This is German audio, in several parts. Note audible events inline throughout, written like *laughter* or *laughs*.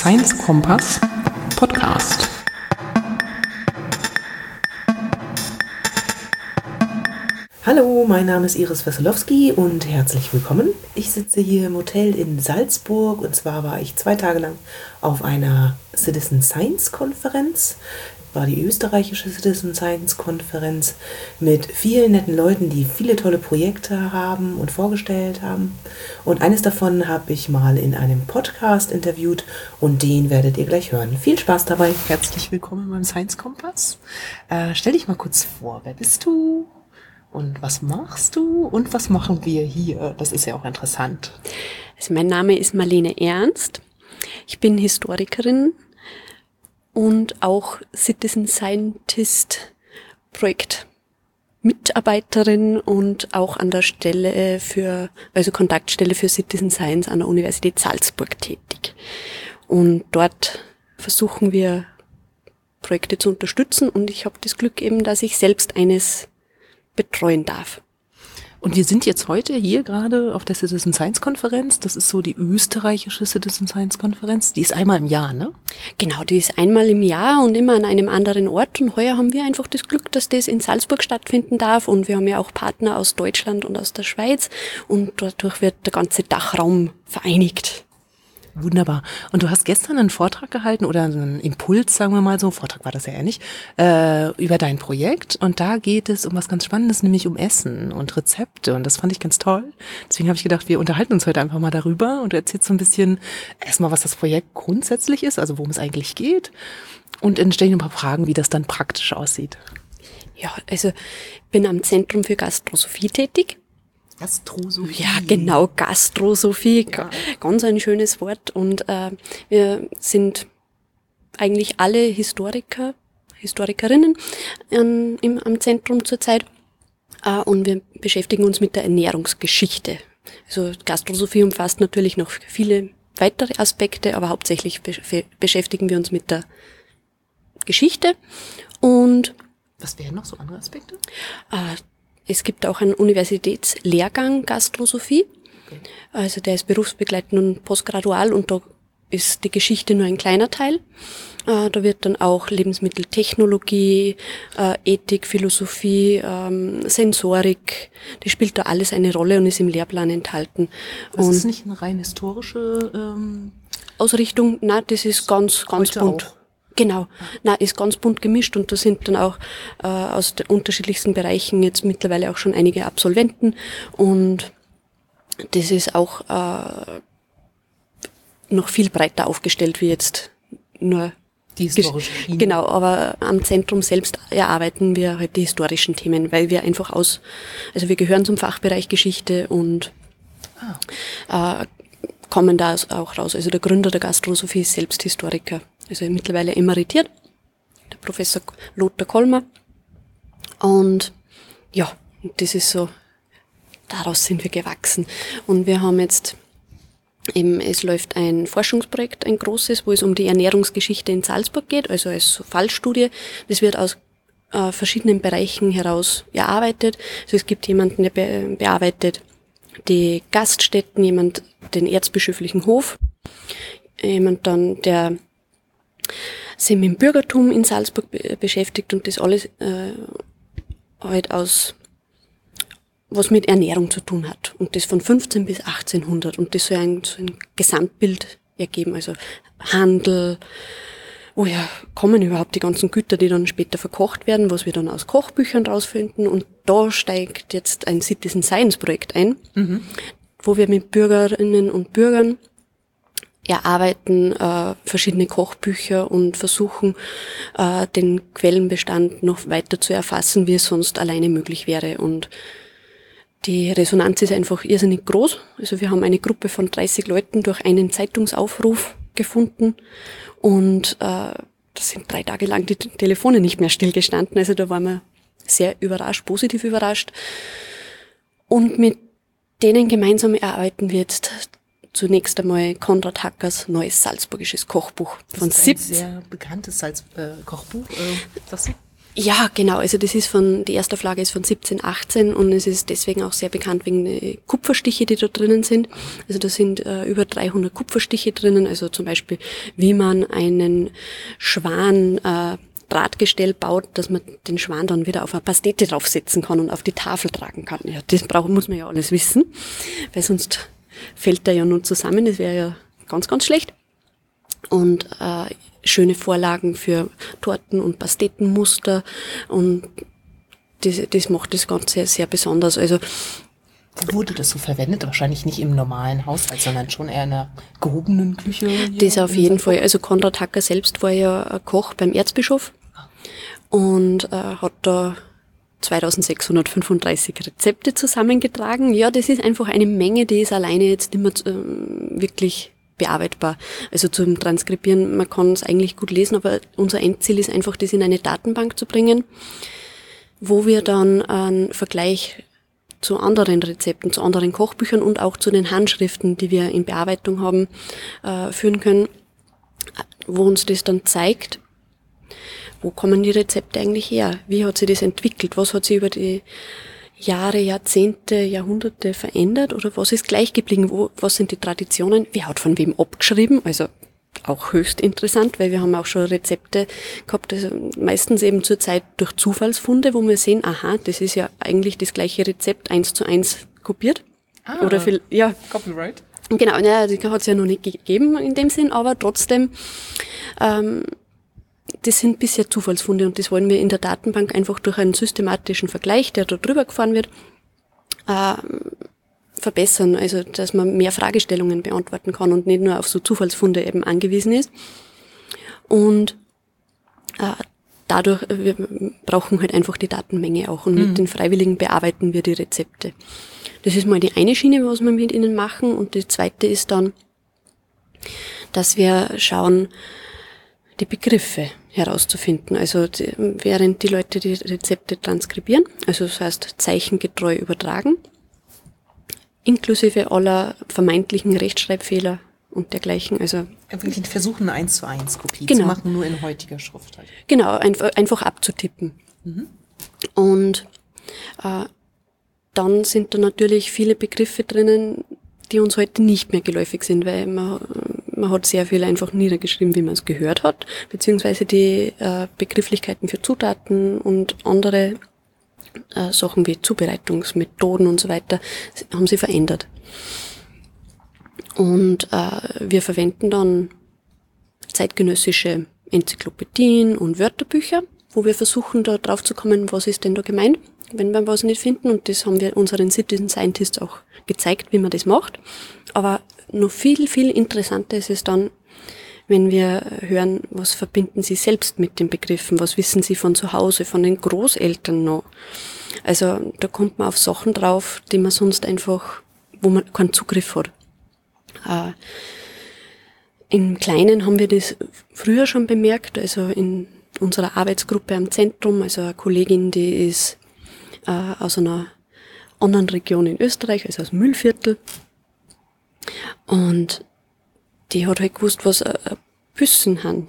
Science Kompass Podcast. Hallo, mein Name ist Iris Wesolowski und herzlich willkommen. Ich sitze hier im Hotel in Salzburg und zwar war ich zwei Tage lang auf einer Citizen Science Konferenz war die österreichische Citizen Science Konferenz mit vielen netten Leuten, die viele tolle Projekte haben und vorgestellt haben. Und eines davon habe ich mal in einem Podcast interviewt und den werdet ihr gleich hören. Viel Spaß dabei. Herzlich willkommen beim Science Kompass. Äh, stell dich mal kurz vor, wer bist du? Und was machst du? Und was machen wir hier? Das ist ja auch interessant. Also mein Name ist Marlene Ernst. Ich bin Historikerin, und auch Citizen Scientist Projekt Mitarbeiterin und auch an der Stelle für, also Kontaktstelle für Citizen Science an der Universität Salzburg tätig. Und dort versuchen wir Projekte zu unterstützen und ich habe das Glück eben, dass ich selbst eines betreuen darf. Und wir sind jetzt heute hier gerade auf der Citizen Science Konferenz. Das ist so die österreichische Citizen Science Konferenz. Die ist einmal im Jahr, ne? Genau, die ist einmal im Jahr und immer an einem anderen Ort. Und heuer haben wir einfach das Glück, dass das in Salzburg stattfinden darf. Und wir haben ja auch Partner aus Deutschland und aus der Schweiz. Und dadurch wird der ganze Dachraum vereinigt. Wunderbar. Und du hast gestern einen Vortrag gehalten oder einen Impuls, sagen wir mal so, Vortrag war das ja eher äh, über dein Projekt. Und da geht es um was ganz Spannendes, nämlich um Essen und Rezepte. Und das fand ich ganz toll. Deswegen habe ich gedacht, wir unterhalten uns heute einfach mal darüber und du erzählst so ein bisschen erstmal, was das Projekt grundsätzlich ist, also worum es eigentlich geht. Und ich ein paar Fragen, wie das dann praktisch aussieht. Ja, also bin am Zentrum für Gastrosophie tätig Gastrosophie. Ja, genau, Gastrosophie. Ja. Ganz ein schönes Wort. Und äh, wir sind eigentlich alle Historiker, Historikerinnen ähm, im, am Zentrum zurzeit. Äh, und wir beschäftigen uns mit der Ernährungsgeschichte. Also Gastrosophie umfasst natürlich noch viele weitere Aspekte, aber hauptsächlich be beschäftigen wir uns mit der Geschichte. Und was wären noch so andere Aspekte? Äh, es gibt auch einen Universitätslehrgang Gastrosophie. Okay. Also der ist berufsbegleitend und postgradual und da ist die Geschichte nur ein kleiner Teil. Äh, da wird dann auch Lebensmitteltechnologie, äh, Ethik, Philosophie, ähm, Sensorik, das spielt da alles eine Rolle und ist im Lehrplan enthalten. Das und ist nicht eine rein historische ähm Ausrichtung, na, das ist ganz, ganz bunt. Auch. Genau. Na, ist ganz bunt gemischt und da sind dann auch äh, aus den unterschiedlichsten Bereichen jetzt mittlerweile auch schon einige Absolventen und das ist auch äh, noch viel breiter aufgestellt wie jetzt nur die historische Schiene. Genau, aber am Zentrum selbst erarbeiten wir halt die historischen Themen, weil wir einfach aus, also wir gehören zum Fachbereich Geschichte und ah. äh, kommen da auch raus. Also der Gründer der Gastrosophie ist selbst Historiker also mittlerweile emeritiert, der Professor Lothar Kolmer. Und ja, das ist so, daraus sind wir gewachsen. Und wir haben jetzt eben, es läuft ein Forschungsprojekt, ein großes, wo es um die Ernährungsgeschichte in Salzburg geht, also als Fallstudie. Das wird aus äh, verschiedenen Bereichen heraus erarbeitet. Also es gibt jemanden, der be bearbeitet die Gaststätten, jemand den erzbischöflichen Hof, jemand dann, der sind mit dem Bürgertum in Salzburg beschäftigt und das alles äh, halt aus was mit Ernährung zu tun hat. Und das von 15 bis 1800. Und das soll ein, so ein Gesamtbild ergeben. Also Handel, woher kommen überhaupt die ganzen Güter, die dann später verkocht werden, was wir dann aus Kochbüchern rausfinden. Und da steigt jetzt ein Citizen Science Projekt ein, mhm. wo wir mit Bürgerinnen und Bürgern erarbeiten äh, verschiedene Kochbücher und versuchen, äh, den Quellenbestand noch weiter zu erfassen, wie es sonst alleine möglich wäre. Und die Resonanz ist einfach irrsinnig groß. Also wir haben eine Gruppe von 30 Leuten durch einen Zeitungsaufruf gefunden und äh, das sind drei Tage lang die Telefone nicht mehr stillgestanden. Also da waren wir sehr überrascht, positiv überrascht. Und mit denen gemeinsam erarbeiten wir jetzt zunächst einmal Konrad Hackers neues salzburgisches Kochbuch von das ist ein sehr bekanntes Salz äh, Kochbuch. Äh? Ja, genau. Also das ist von, die erste Auflage ist von 1718 und es ist deswegen auch sehr bekannt wegen der Kupferstiche, die da drinnen sind. Also da sind äh, über 300 Kupferstiche drinnen. Also zum Beispiel, wie man einen Schwan äh, Drahtgestell baut, dass man den Schwan dann wieder auf eine Pastete draufsetzen kann und auf die Tafel tragen kann. Ja, das braucht, muss man ja alles wissen, weil sonst fällt der ja nur zusammen. Das wäre ja ganz, ganz schlecht. Und äh, schöne Vorlagen für Torten und Pastetenmuster und das, das macht das Ganze sehr besonders. Also Wurde das so verwendet? Wahrscheinlich nicht im normalen Haushalt, sondern schon eher in einer gehobenen Küche? Das auf jeden Fall. Also Konrad Hacker selbst war ja Koch beim Erzbischof und äh, hat da 2635 Rezepte zusammengetragen. Ja, das ist einfach eine Menge, die ist alleine jetzt immer äh, wirklich bearbeitbar. Also zum Transkribieren, man kann es eigentlich gut lesen, aber unser Endziel ist einfach, das in eine Datenbank zu bringen, wo wir dann einen Vergleich zu anderen Rezepten, zu anderen Kochbüchern und auch zu den Handschriften, die wir in Bearbeitung haben, äh, führen können, wo uns das dann zeigt, wo kommen die Rezepte eigentlich her? Wie hat sich das entwickelt? Was hat sich über die Jahre, Jahrzehnte, Jahrhunderte verändert oder was ist gleich geblieben? Wo, was sind die Traditionen? Wer hat von wem abgeschrieben? Also auch höchst interessant, weil wir haben auch schon Rezepte gehabt, also meistens eben zur Zeit durch Zufallsfunde, wo wir sehen, aha, das ist ja eigentlich das gleiche Rezept eins zu eins kopiert. Ah, Oder viel, ja. Copyright. Genau, naja, die hat es ja noch nicht gegeben in dem Sinn, aber trotzdem ähm, das sind bisher Zufallsfunde und das wollen wir in der Datenbank einfach durch einen systematischen Vergleich, der da drüber gefahren wird, äh, verbessern. Also, dass man mehr Fragestellungen beantworten kann und nicht nur auf so Zufallsfunde eben angewiesen ist. Und äh, dadurch, wir brauchen halt einfach die Datenmenge auch und mhm. mit den Freiwilligen bearbeiten wir die Rezepte. Das ist mal die eine Schiene, was wir mit ihnen machen und die zweite ist dann, dass wir schauen, die Begriffe herauszufinden. Also während die Leute die Rezepte transkribieren, also das heißt zeichengetreu übertragen, inklusive aller vermeintlichen Rechtschreibfehler und dergleichen. Also wirklich versuchen, eine 1 zu 1 Kopie genau. zu machen, nur in heutiger Schrift halt. Genau, einfach, einfach abzutippen. Mhm. Und äh, dann sind da natürlich viele Begriffe drinnen, die uns heute nicht mehr geläufig sind, weil man, man hat sehr viel einfach niedergeschrieben, wie man es gehört hat, beziehungsweise die äh, Begrifflichkeiten für Zutaten und andere äh, Sachen wie Zubereitungsmethoden und so weiter haben sie verändert. Und äh, wir verwenden dann zeitgenössische Enzyklopädien und Wörterbücher, wo wir versuchen, da drauf zu kommen, was ist denn da gemeint, wenn wir was nicht finden. Und das haben wir unseren Citizen Scientists auch gezeigt, wie man das macht. Aber noch viel, viel interessanter ist es dann, wenn wir hören, was verbinden Sie selbst mit den Begriffen, was wissen Sie von zu Hause, von den Großeltern noch. Also da kommt man auf Sachen drauf, die man sonst einfach, wo man keinen Zugriff hat. Äh, Im Kleinen haben wir das früher schon bemerkt, also in unserer Arbeitsgruppe am Zentrum, also eine Kollegin, die ist äh, aus einer anderen Region in Österreich, also aus Müllviertel. Und die hat halt gewusst, was äh, Büssen haben.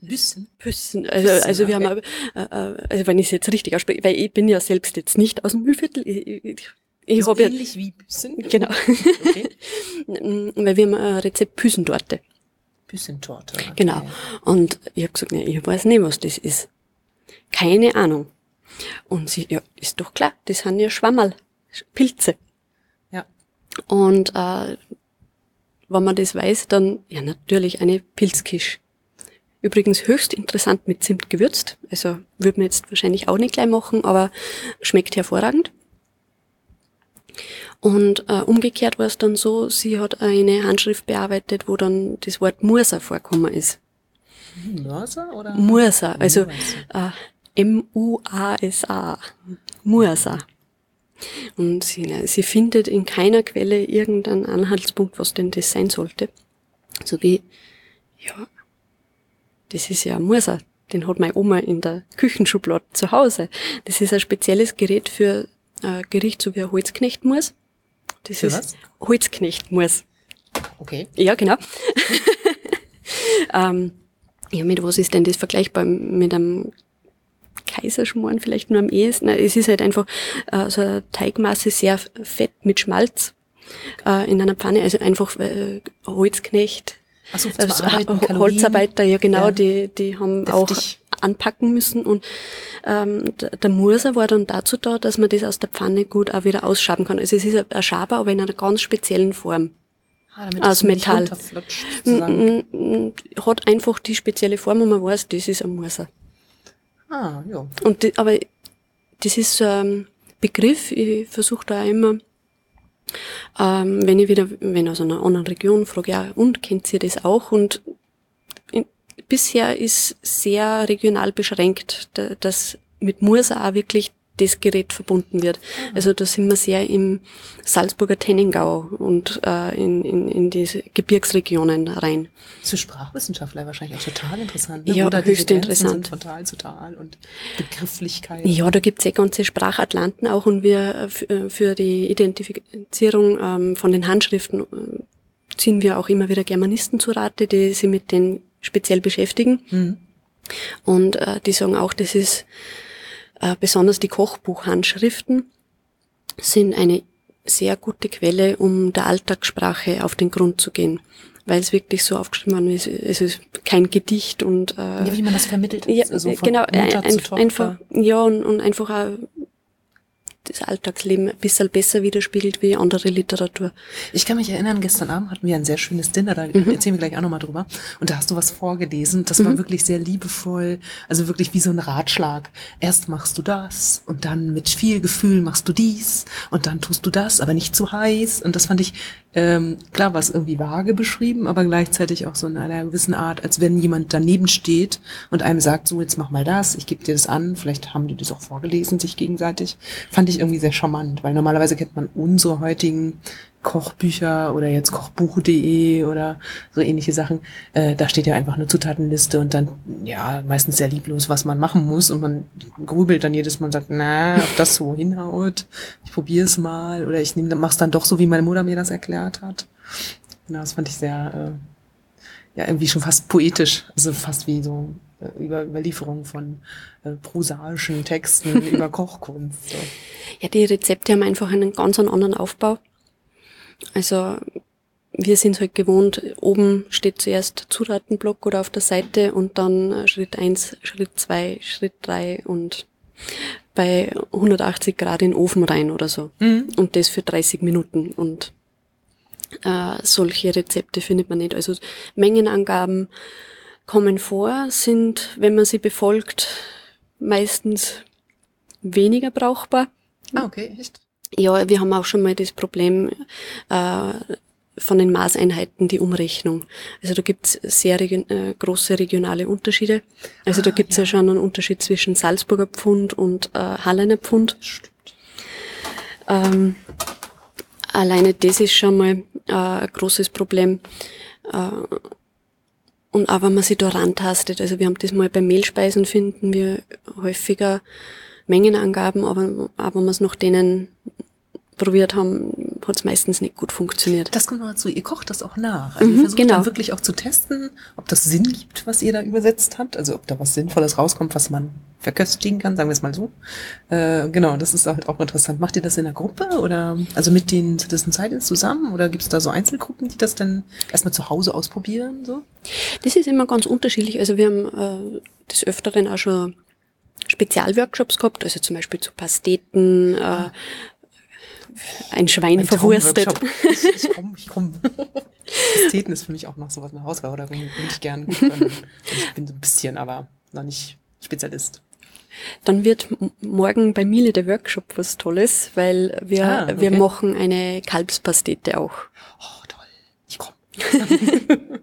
Büssen? Büssen. Also, Büssen, also wir okay. haben, äh, äh, also wenn ich es jetzt richtig ausspreche, weil ich bin ja selbst jetzt nicht aus dem Müllviertel. Ich, ich, ich habe ja, ähnlich wie Büssen? Genau. Okay. *laughs* weil wir haben ein Rezept Büsentorte. Büsentorte. Okay. Genau. Und ich habe gesagt, nee, ich weiß nicht, was das ist. Keine Ahnung. Und sie, ja, ist doch klar, das sind ja Schwammerl, Pilze. Ja. Und äh, wenn man das weiß, dann ja natürlich eine Pilzkisch. Übrigens höchst interessant mit Zimt gewürzt. Also würde man jetzt wahrscheinlich auch nicht gleich machen, aber schmeckt hervorragend. Und äh, umgekehrt war es dann so, sie hat eine Handschrift bearbeitet, wo dann das Wort Mursa vorkommen ist. Mursa oder? Mursa, also Äh, M-U-A-S-A. Mursa. Und sie, sie findet in keiner Quelle irgendeinen Anhaltspunkt, was denn das sein sollte. So wie, ja, das ist ja ein Mursa. Den hat meine Oma in der Küchenschublade zu Hause. Das ist ein spezielles Gerät für äh, Gericht, so wie ein Holzknechtmus. Das für ist was? Holzknechtmus. Okay. Ja, genau. *laughs* ähm, ja, mit was ist denn das vergleichbar? Mit einem Kaiserschmoren vielleicht nur am ehesten. Es ist halt einfach äh, so eine Teigmasse sehr fett mit Schmalz äh, in einer Pfanne, also einfach äh, Holzknecht. Also, Holzarbeiter, ja genau, ja. die, die haben Deftig. auch anpacken müssen und ähm, der Murser war dann dazu da, dass man das aus der Pfanne gut auch wieder ausschaben kann. Also es ist ein Schaber, aber in einer ganz speziellen Form. Ah, aus Metall. Hat einfach die spezielle Form und man weiß, das ist ein Murser. Ah, ja. Und die, aber das ist ein Begriff, ich versuche da immer, ähm, wenn ich wieder, wenn aus einer anderen Region frage, ja, und kennt ihr das auch? Und in, bisher ist sehr regional beschränkt, dass mit Mursa auch wirklich das Gerät verbunden wird. Mhm. Also da sind wir sehr im Salzburger Tenningau und äh, in, in, in diese Gebirgsregionen rein. Für Sprachwissenschaftler wahrscheinlich auch total interessant. Ne? Ja, Oder höchst interessant. Sind total, total und Begrifflichkeit. Ja, da gibt's ja ganze Sprachatlanten auch und wir äh, äh, für die Identifizierung ähm, von den Handschriften äh, ziehen wir auch immer wieder Germanisten zu Rate, die sich mit denen speziell beschäftigen. Mhm. Und äh, die sagen auch, das ist besonders die Kochbuchhandschriften sind eine sehr gute Quelle, um der Alltagssprache auf den Grund zu gehen. Weil es wirklich so aufgeschrieben ist, es ist kein Gedicht und äh, ja, wie man das vermittelt, ja, also genau, ein, einfach ja und, und einfach auch das Alltagsleben ein bisschen besser widerspiegelt wie andere Literatur. Ich kann mich erinnern, gestern Abend hatten wir ein sehr schönes Dinner, da mhm. erzählen wir gleich auch nochmal drüber. Und da hast du was vorgelesen, das mhm. war wirklich sehr liebevoll, also wirklich wie so ein Ratschlag. Erst machst du das und dann mit viel Gefühl machst du dies und dann tust du das, aber nicht zu heiß. Und das fand ich, ähm, klar war es irgendwie vage beschrieben, aber gleichzeitig auch so in einer gewissen Art, als wenn jemand daneben steht und einem sagt, so jetzt mach mal das, ich gebe dir das an, vielleicht haben die das auch vorgelesen, sich gegenseitig. Fand ich ich irgendwie sehr charmant, weil normalerweise kennt man unsere heutigen Kochbücher oder jetzt kochbuch.de oder so ähnliche Sachen. Äh, da steht ja einfach eine Zutatenliste und dann, ja, meistens sehr lieblos, was man machen muss und man grübelt dann jedes Mal und sagt, na, ob das so hinhaut, ich probiere es mal oder ich nehme, mach's dann doch so, wie meine Mutter mir das erklärt hat. Genau, das fand ich sehr, äh, ja, irgendwie schon fast poetisch, also fast wie so äh, über Überlieferung von äh, prosaischen Texten *laughs* über Kochkunst. So. Ja, die Rezepte haben einfach einen ganz anderen Aufbau. Also wir sind halt gewohnt, oben steht zuerst Zutatenblock oder auf der Seite und dann äh, Schritt eins, Schritt zwei, Schritt drei und bei 180 Grad in den Ofen rein oder so. Mhm. Und das für 30 Minuten. Und äh, solche Rezepte findet man nicht. Also Mengenangaben, kommen vor, sind, wenn man sie befolgt, meistens weniger brauchbar. Ah, okay, echt? Ja, wir haben auch schon mal das Problem äh, von den Maßeinheiten, die Umrechnung. Also da gibt's sehr region, äh, große regionale Unterschiede. Also ah, da gibt's ja. ja. schon einen Unterschied zwischen Salzburger Pfund und äh, Hallener Pfund. Stimmt. Ähm, alleine das ist schon mal äh, ein großes Problem. Äh, und auch wenn man sich da rantastet, also wir haben das mal bei Mehlspeisen finden wir häufiger Mengenangaben, aber, aber wenn wir es nach denen probiert haben, hat es meistens nicht gut funktioniert. Das kommt noch dazu, ihr kocht das auch nach. Also mhm, ihr versucht genau. dann wirklich auch zu testen, ob das Sinn gibt, was ihr da übersetzt habt, also ob da was Sinnvolles rauskommt, was man verköstigen kann, sagen wir es mal so. Äh, genau, das ist halt auch interessant. Macht ihr das in der Gruppe oder also mit den Citizen Science zusammen oder gibt es da so Einzelgruppen, die das dann erstmal zu Hause ausprobieren? So? Das ist immer ganz unterschiedlich. Also wir haben äh, des Öfteren auch schon Spezialworkshops gehabt, also zum Beispiel zu Pasteten, äh, ein Schwein ein verwurstet. *laughs* Ich, komme, ich komme. Ästheten ist für mich auch noch sowas eine Hausgabe, da bin ich gern. *laughs* Ich bin so ein bisschen, aber noch nicht Spezialist. Dann wird morgen bei Miele der Workshop was Tolles, weil wir, ah, okay. wir machen eine Kalbspastete auch. Oh, toll. Ich komme. *laughs*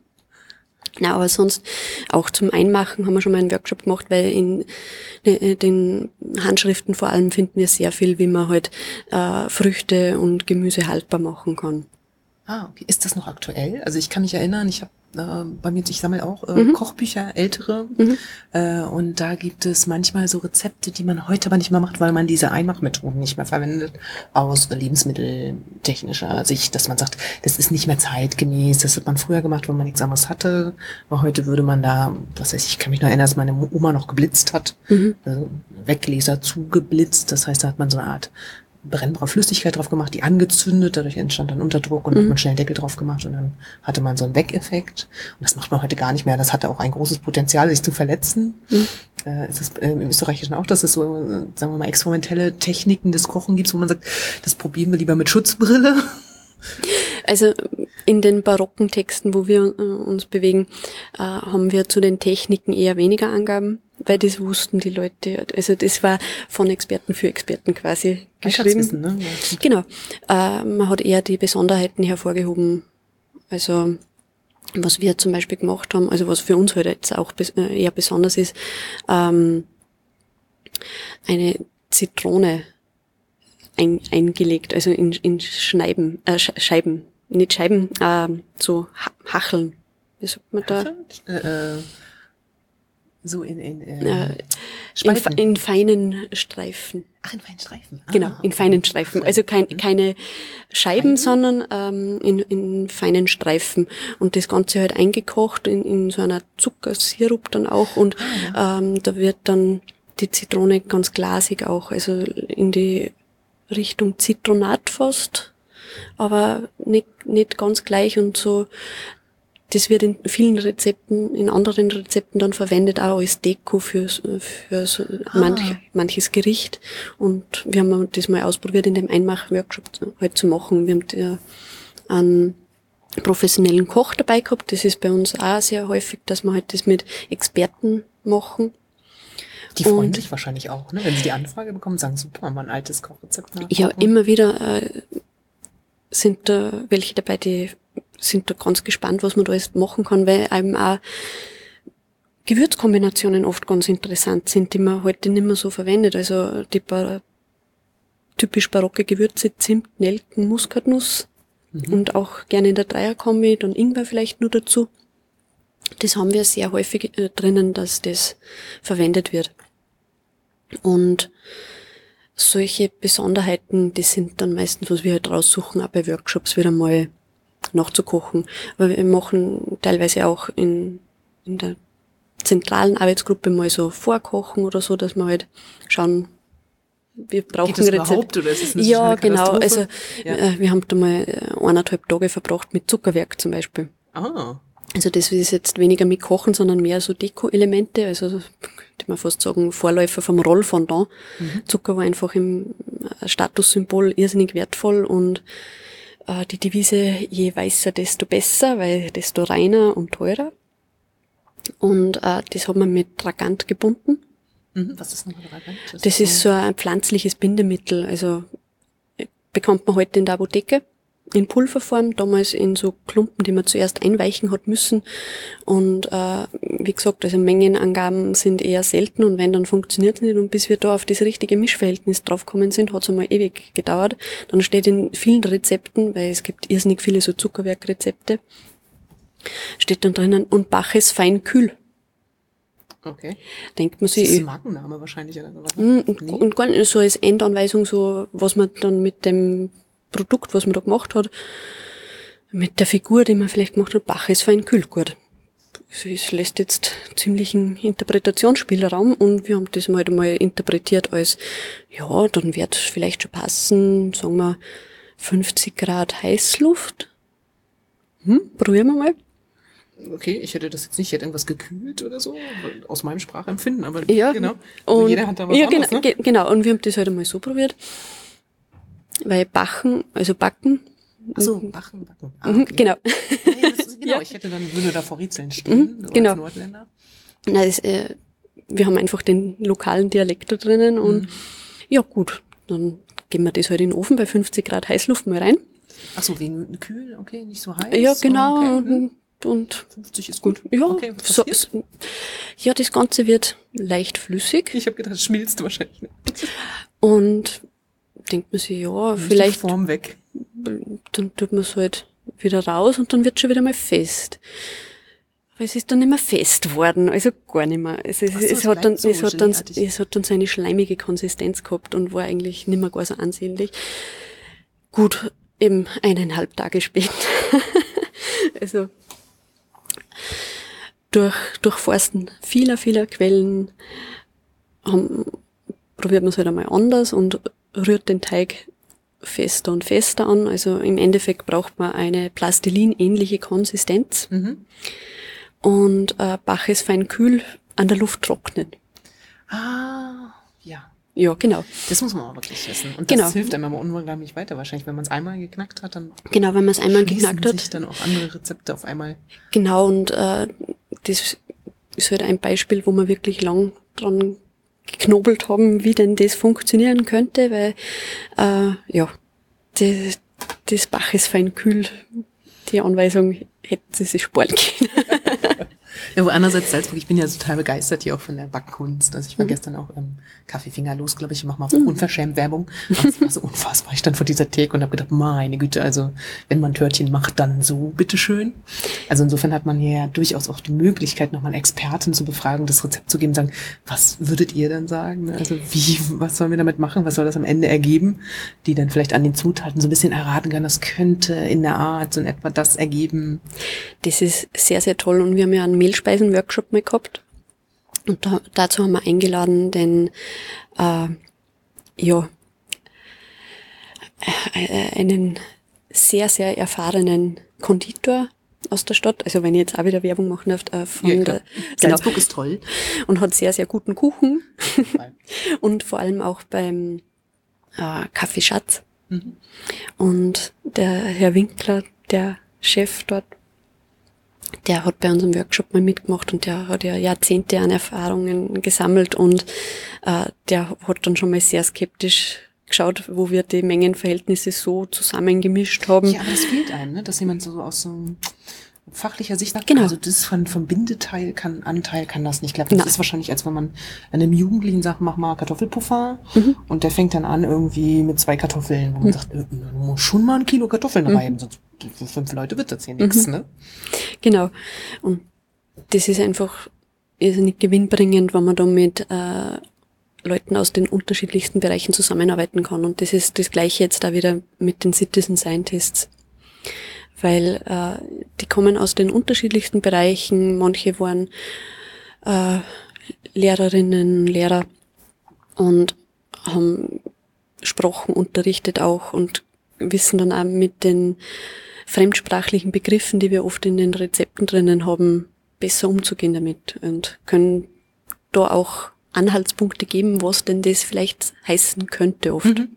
Na, aber sonst auch zum Einmachen haben wir schon mal einen Workshop gemacht, weil in äh, den Handschriften vor allem finden wir sehr viel, wie man halt äh, Früchte und Gemüse haltbar machen kann. Ah, okay. Ist das noch aktuell? Also ich kann mich erinnern, ich habe äh, bei mir, ich sammle auch äh, mhm. Kochbücher, ältere. Mhm. Äh, und da gibt es manchmal so Rezepte, die man heute aber nicht mehr macht, weil man diese Einmachmethoden nicht mehr verwendet, aus lebensmitteltechnischer Sicht, dass man sagt, das ist nicht mehr zeitgemäß, das hat man früher gemacht, wenn man nichts anderes hatte. Aber heute würde man da, was weiß ich, ich kann mich nur erinnern, dass meine Oma noch geblitzt hat, mhm. also Wegleser zugeblitzt. Das heißt, da hat man so eine Art brennbare Flüssigkeit drauf gemacht, die angezündet, dadurch entstand dann Unterdruck und mhm. hat man schnell einen Deckel drauf gemacht und dann hatte man so einen Weg-Effekt. Und das macht man heute gar nicht mehr. Das hatte auch ein großes Potenzial, sich zu verletzen. Mhm. Äh, ist es äh, im Österreichischen auch, dass es so, äh, sagen wir mal, experimentelle Techniken des Kochen gibt, wo man sagt, das probieren wir lieber mit Schutzbrille. *laughs* Also in den barocken Texten, wo wir äh, uns bewegen, äh, haben wir zu den Techniken eher weniger Angaben weil das wussten die Leute. Also das war von Experten für Experten quasi geschrieben. Ne? Ja. Genau. Äh, man hat eher die Besonderheiten hervorgehoben. Also was wir zum Beispiel gemacht haben, also was für uns heute halt jetzt auch äh, eher besonders ist, ähm, eine Zitrone ein, eingelegt, also in, in Scheiben, äh, Scheiben, nicht Scheiben, äh, so Hacheln. Wie sagt man da? Äh, äh so in, in, äh, in, in, feinen Streifen. Ach, in feinen Streifen. Ah, genau, in feinen Streifen. Also kein, keine Scheiben, Feine? sondern ähm, in, in feinen Streifen. Und das Ganze halt eingekocht in, in so einer Zuckersirup dann auch. Und ah, ja. ähm, da wird dann die Zitrone ganz glasig auch, also in die Richtung Zitronat fast, aber nicht, nicht ganz gleich und so das wird in vielen Rezepten, in anderen Rezepten dann verwendet, auch als Deko für, für so ah. manch, manches Gericht. Und wir haben das mal ausprobiert, in dem Einmach-Workshop halt zu machen. Wir haben ja einen professionellen Koch dabei gehabt. Das ist bei uns auch sehr häufig, dass wir halt das mit Experten machen. Die freuen und, sich wahrscheinlich auch, ne? wenn sie die Anfrage bekommen, sagen, super, mal ein altes Kochrezept nach. Ja, immer wieder äh, sind da welche dabei, die sind da ganz gespannt, was man da jetzt machen kann, weil eben auch Gewürzkombinationen oft ganz interessant sind, die man heute nicht mehr so verwendet. Also die bar typisch barocke Gewürze, Zimt, Nelken, Muskatnuss mhm. und auch gerne in der Dreierkombi, dann Ingwer vielleicht nur dazu. Das haben wir sehr häufig äh, drinnen, dass das verwendet wird. Und solche Besonderheiten, die sind dann meistens, was wir halt raussuchen, auch bei Workshops wieder mal nachzukochen. Aber wir machen teilweise auch in, in der zentralen Arbeitsgruppe mal so vorkochen oder so, dass wir halt schauen, wir brauchen Geht das überhaupt oder ist es eine Ja, genau. Also ja. Äh, wir haben da mal äh, eineinhalb Tage verbracht mit Zuckerwerk zum Beispiel. Ah. Also das ist jetzt weniger mit Kochen, sondern mehr so Deko-Elemente, also könnte man fast sagen Vorläufer vom Rollfondant. Mhm. Zucker war einfach im äh, Statussymbol irrsinnig wertvoll und äh, die Devise, je weißer, desto besser, weil desto reiner und teurer. Und äh, das hat man mit Dragant gebunden. Mhm, was ist nochmal Dragant? Das, das ist so ein pflanzliches Bindemittel. Also äh, bekommt man heute in der Apotheke in Pulverform, damals in so Klumpen, die man zuerst einweichen hat müssen. Und äh, wie gesagt, also Mengenangaben sind eher selten und wenn, dann funktioniert es nicht. Und bis wir da auf das richtige Mischverhältnis draufgekommen sind, hat es einmal ewig gedauert. Dann steht in vielen Rezepten, weil es gibt irrsinnig viele so Zuckerwerkrezepte, steht dann drinnen, und Baches fein kühl. Okay. Denkt man sich. Das ist ein Markenname wahrscheinlich oder sowas. Ne? Und, und gar nicht so als Endanweisung, so was man dann mit dem Produkt, was man da gemacht hat, mit der Figur, die man vielleicht gemacht hat, Bach ist fein Kühlgurt. Also es lässt jetzt ziemlichen Interpretationsspielraum und wir haben das mal einmal interpretiert als, ja, dann wird vielleicht schon passen, sagen wir 50 Grad Heißluft. Hm, probieren wir mal. Okay, ich hätte das jetzt nicht, ich hätte irgendwas gekühlt oder so, aus meinem Sprachempfinden, aber ja, genau. Also und, jeder hat da was ja, anderes, genau, ne? genau, und wir haben das halt einmal so probiert. Weil Bachen, also Backen. Achso, Bachen, Backen. Ah, okay. Genau. Ja, ist, *laughs* genau, ja. ich hätte dann, würde da vor Riezeln stehen, mhm, genau. Nordländer. Na, das, äh, wir haben einfach den lokalen Dialekt da drinnen und mhm. ja gut, dann geben wir das halt in den Ofen bei 50 Grad Heißluft mal rein. Achso, wegen kühl, okay, nicht so heiß. Ja, genau. Okay. Und, und 50 ist gut. Ja, okay, so, so, ja, das Ganze wird leicht flüssig. Ich habe gedacht, es schmilzt wahrscheinlich nicht. Und denkt man sich, ja, vielleicht. Form weg. Dann tut man es halt wieder raus und dann wird schon wieder mal fest. Aber es ist dann nicht mehr fest geworden, also gar nicht mehr. Es, es, so, es, hat, dann, so es, hat, dann, es hat dann so eine schleimige Konsistenz gehabt und war eigentlich nicht mehr gar so ansehnlich. Gut, eben eineinhalb Tage später. *laughs* also durch, durch Forsten vieler, vieler Quellen haben, probiert man es halt einmal anders und rührt den Teig fester und fester an. Also im Endeffekt braucht man eine Plastilin-ähnliche Konsistenz. Mhm. Und äh, Bach ist fein kühl an der Luft trocknen. Ah, ja. Ja, genau. Das muss man auch wirklich wissen. Und das Genau. hilft einem immer unheimlich weiter. Wahrscheinlich, wenn man es einmal geknackt hat, dann Genau, wenn man es einmal geknackt hat. sich dann auch andere Rezepte auf einmal. Genau, und äh, das ist halt ein Beispiel, wo wir wirklich lang dran geknobelt haben, wie denn das funktionieren könnte, weil äh, ja, das, das Bach ist fein kühl. Die Anweisung hätten sie sich sparen können. *laughs* Ja, aber andererseits Salzburg, ich bin ja total begeistert hier auch von der Backkunst. Also ich Mhm. war gestern auch im Kaffeefinger los, glaube ich, ich mache mal unverschämt Werbung. Aber es war so unfassbar. Ich stand vor dieser Theke und habe gedacht, meine Güte, also wenn man Törtchen macht, dann so, bitteschön. Also insofern hat man hier ja durchaus auch die Möglichkeit, nochmal Experten zu befragen, das Rezept zu geben, sagen, was würdet ihr dann sagen? Also wie, was sollen wir damit machen? Was soll das am Ende ergeben? Die dann vielleicht an den Zutaten so ein bisschen erraten können, das könnte in der Art so in etwa das ergeben. Das ist sehr, sehr toll. Und wir haben ja einen Mehlspeisen-Workshop mal gehabt. Und da, dazu haben wir eingeladen den, äh, ja, äh, einen sehr, sehr erfahrenen Konditor aus der Stadt. Also wenn ich jetzt auch wieder Werbung machen darf, äh, von Ja, der, klar. genau, Salzburg ist toll. und hat sehr, sehr guten Kuchen. *laughs* und vor allem auch beim äh, Kaffeeschatz. Mhm. Und der Herr Winkler, der Chef dort, der hat bei unserem Workshop mal mitgemacht und der hat ja Jahrzehnte an Erfahrungen gesammelt und äh, der hat dann schon mal sehr skeptisch geschaut, wo wir die Mengenverhältnisse so zusammengemischt haben. Ja, aber das fehlt einem, ne? dass jemand so aus so fachlicher Sicht sagt, Genau. also das von, vom Bindeteil kann, Anteil kann das nicht klappen. Das Nein. ist wahrscheinlich, als wenn man einem Jugendlichen sagt, mach mal Kartoffelpuffer Mhm. und der fängt dann an irgendwie mit zwei Kartoffeln, wo man sagt, äh, du musst schon mal ein Kilo Kartoffeln Mhm. reiben, sonst für fünf Leute wird das hier nichts, ne? Genau. Und das ist einfach irrsinnig gewinnbringend, wenn man da mit äh, Leuten aus den unterschiedlichsten Bereichen zusammenarbeiten kann. Und das ist das Gleiche jetzt da wieder mit den Citizen Scientists. Weil äh, die kommen aus den unterschiedlichsten Bereichen. Manche waren äh, Lehrerinnen, Lehrer und haben Sprachen unterrichtet auch und wissen dann auch mit den fremdsprachlichen Begriffen, die wir oft in den Rezepten drinnen haben, besser umzugehen damit und können da auch Anhaltspunkte geben, was denn das vielleicht heißen könnte oft. Sind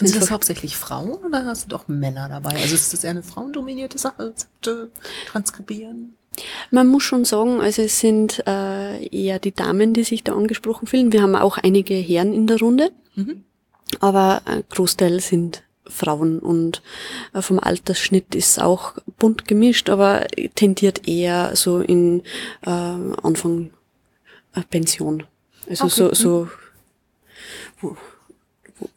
das einfach- hauptsächlich Frauen oder sind auch Männer dabei? Also ist das eher eine frauendominierte Sache, Rezepte transkribieren? Man muss schon sagen, also es sind äh, eher die Damen, die sich da angesprochen fühlen. Wir haben auch einige Herren in der Runde, aber ein Großteil sind Frauen und äh, vom Altersschnitt ist auch bunt gemischt, aber tendiert eher so in äh, Anfang äh, Pension. Also Okay. so, so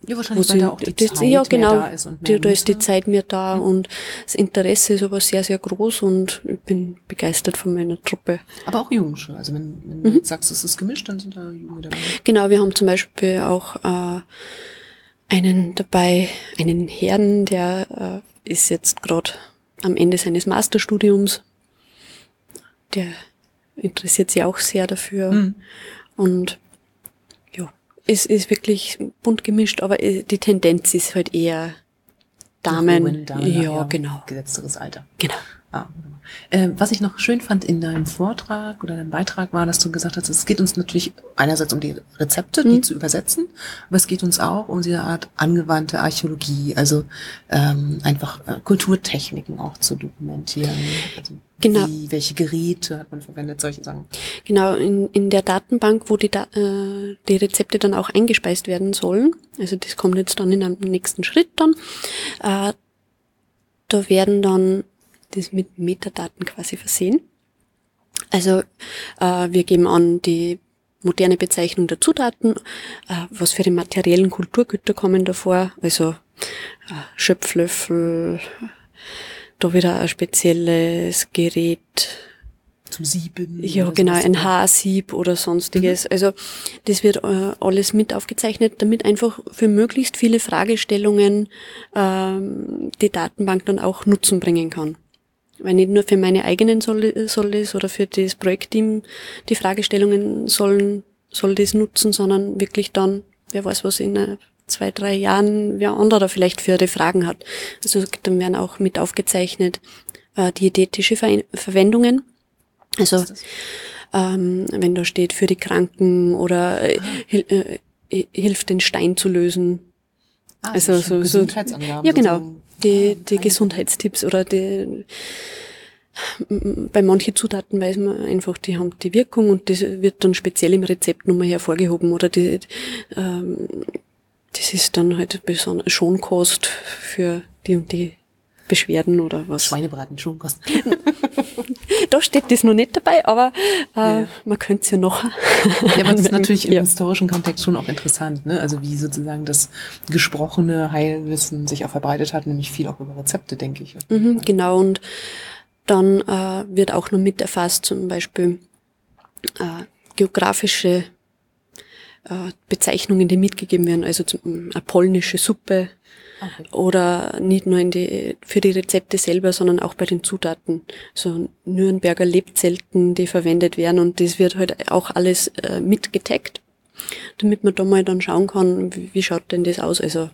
Ja, wo wahrscheinlich, weil sie, da auch die Zeit ja genau, mehr da ist. Und die, mehr da ist die. Zeit mehr da und das Interesse ist aber sehr, sehr groß und ich bin begeistert von meiner Truppe. Aber auch Jugendliche. Also wenn, wenn Mhm. du sagst, es ist gemischt, dann sind da Junge dabei. Genau, wir haben zum Beispiel auch äh, einen dabei, einen Herrn, der äh, ist jetzt gerade am Ende seines Masterstudiums. Der interessiert sich auch sehr dafür. Mhm. Und ja, es ist wirklich bunt gemischt, aber äh, die Tendenz ist halt eher Damen. Damen, ja, genau. Gesetzteres Alter. Genau. Ah, ähm, was ich noch schön fand in deinem Vortrag oder deinem Beitrag war, dass du gesagt hast, es geht uns natürlich einerseits um die Rezepte, die Mhm. zu übersetzen, aber es geht uns auch um diese Art angewandte Archäologie, also ähm, einfach äh, Kulturtechniken auch zu dokumentieren. Also Genau. Wie, welche Geräte hat man verwendet, solche Sachen. Genau, in, in der Datenbank, wo die, da äh, die Rezepte dann auch eingespeist werden sollen, also das kommt jetzt dann in einem nächsten Schritt dann, äh, da werden dann das mit Metadaten quasi versehen. Also äh, wir geben an die moderne Bezeichnung der Zutaten, äh, was für die materiellen Kulturgüter kommen davor, also äh, Schöpflöffel, da wieder ein spezielles Gerät, zum Sieben. Ja, genau, ein Haarsieb oder sonstiges. Mhm. Also das wird äh, alles mit aufgezeichnet, damit einfach für möglichst viele Fragestellungen ähm, die Datenbank dann auch Nutzen bringen kann. Weil nicht nur für meine eigenen soll, soll es oder für das Projektteam die Fragestellungen sollen, soll das nutzen, sondern wirklich dann, wer weiß, was in zwei, drei Jahren wer anderer vielleicht für ihre Fragen hat. Also dann werden auch mit aufgezeichnet äh, diätetische Ver Verwendungen. Also ähm, wenn da steht für die Kranken oder äh, hil äh, hilft den Stein zu lösen. Ah, also so, so ja genau die, die Gesundheitstipps oder die bei manchen Zutaten weiß man einfach, die haben die Wirkung und das wird dann speziell im Rezept nochmal hervorgehoben oder die, ähm, das ist dann halt besonders Schonkost für die und die Beschwerden oder was. Schweinebraten, Schonkost. *laughs* da steht das noch nicht dabei, aber äh, ja. man könnte es ja noch. ja, aber das ist *laughs* natürlich im ja. historischen Kontext schon auch interessant, ne? Also wie sozusagen das gesprochene Heilwissen sich auch verbreitet hat, nämlich viel auch über Rezepte, denke ich. Mhm, genau, und dann äh, wird auch noch mit erfasst, zum Beispiel äh, geografische äh, Bezeichnungen, die mitgegeben werden, also zum, eine polnische Suppe oder nicht nur in die, für die Rezepte selber, sondern auch bei den Zutaten. So Nürnberger Lebzelten, die verwendet werden und das wird halt auch alles äh, mitgetaggt, damit man da mal dann schauen kann, wie, wie schaut denn das aus. Also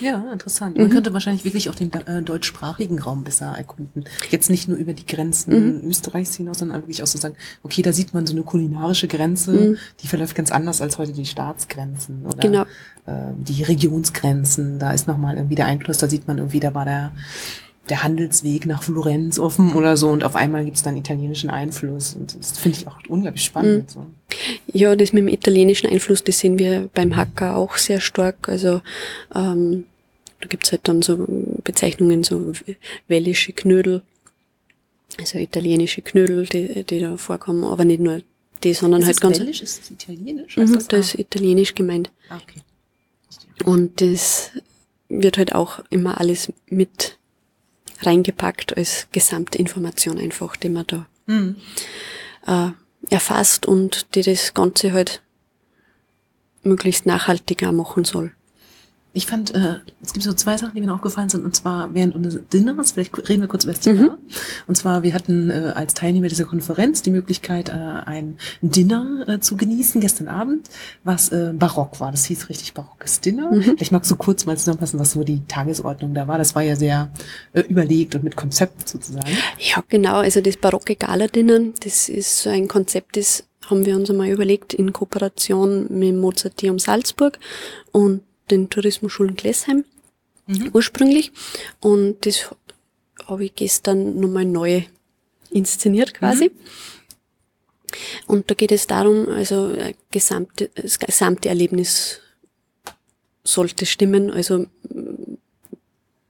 ja, interessant. Man mhm. könnte wahrscheinlich wirklich auch den äh, deutschsprachigen Raum besser erkunden. Jetzt nicht nur über die Grenzen mhm. Österreichs hinaus, sondern wirklich auch so sagen, okay, da sieht man so eine kulinarische Grenze, mhm. die verläuft ganz anders als heute die Staatsgrenzen oder genau. äh, die Regionsgrenzen. Da ist nochmal irgendwie der Einfluss, da sieht man irgendwie, da war der der Handelsweg nach Florenz offen oder so und auf einmal gibt's dann italienischen Einfluss und das finde ich auch unglaublich spannend. Mhm. So. Ja, das mit dem italienischen Einfluss, das sehen wir beim Hacker auch sehr stark. Also ähm, da gibt's halt dann so Bezeichnungen, so wellische Knödel, also italienische Knödel, die, die da vorkommen, aber nicht nur die, sondern ist halt ganz. Wellisch? Ist das italienisch? Mhm, das, das ist italienisch gemeint. Ah, okay. Und das wird halt auch immer alles mit reingepackt als Gesamtinformation einfach, die man da mhm. äh, erfasst und die das Ganze halt möglichst nachhaltiger machen soll. Ich fand, äh, es gibt so zwei Sachen, die mir aufgefallen sind, und zwar während unseres Dinners, vielleicht reden wir kurz über das Thema. Mhm. Und zwar, wir hatten äh, als Teilnehmer dieser Konferenz die Möglichkeit, äh, ein Dinner äh, zu genießen gestern Abend, was äh, barock war. Das hieß richtig barockes Dinner. Mhm. Vielleicht magst du kurz mal zusammenfassen, was so die Tagesordnung da war. Das war ja sehr äh, überlegt und mit Konzept sozusagen. Ja, genau. Also das barocke Gala-Dinner, das ist so ein Konzept, das haben wir uns einmal überlegt in Kooperation mit Mozarteum Salzburg und den Tourismusschulen Glessheim mhm. ursprünglich. Und das habe ich gestern nochmal neu inszeniert quasi. Mhm. Und da geht es darum, also gesamte, das gesamte Erlebnis sollte stimmen, also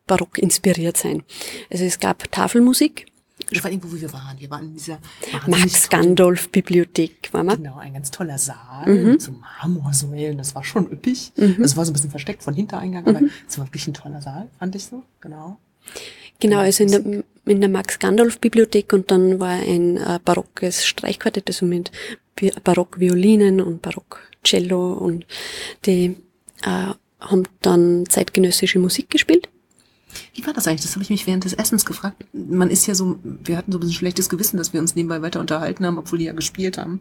barock inspiriert sein. Also es gab Tafelmusik, ich war irgendwo, wo wir waren. Wir waren in dieser Max Gandolf Bibliothek, war man. Genau, ein ganz toller Saal mhm. so Marmorsäulen. Das war schon üppig. Mhm. Das war so ein bisschen versteckt von Hintereingang, mhm. aber es war wirklich ein toller Saal, fand ich so. Genau. Genau, also in der, in der Max Gandolf Bibliothek und dann war ein äh, barockes Streichquartett, also mit Barockviolinen und Barockcello und die äh, haben dann zeitgenössische Musik gespielt. Wie war das eigentlich? Das habe ich mich während des Essens gefragt. Man ist ja so, wir hatten so ein bisschen schlechtes Gewissen, dass wir uns nebenbei weiter unterhalten haben, obwohl die ja gespielt haben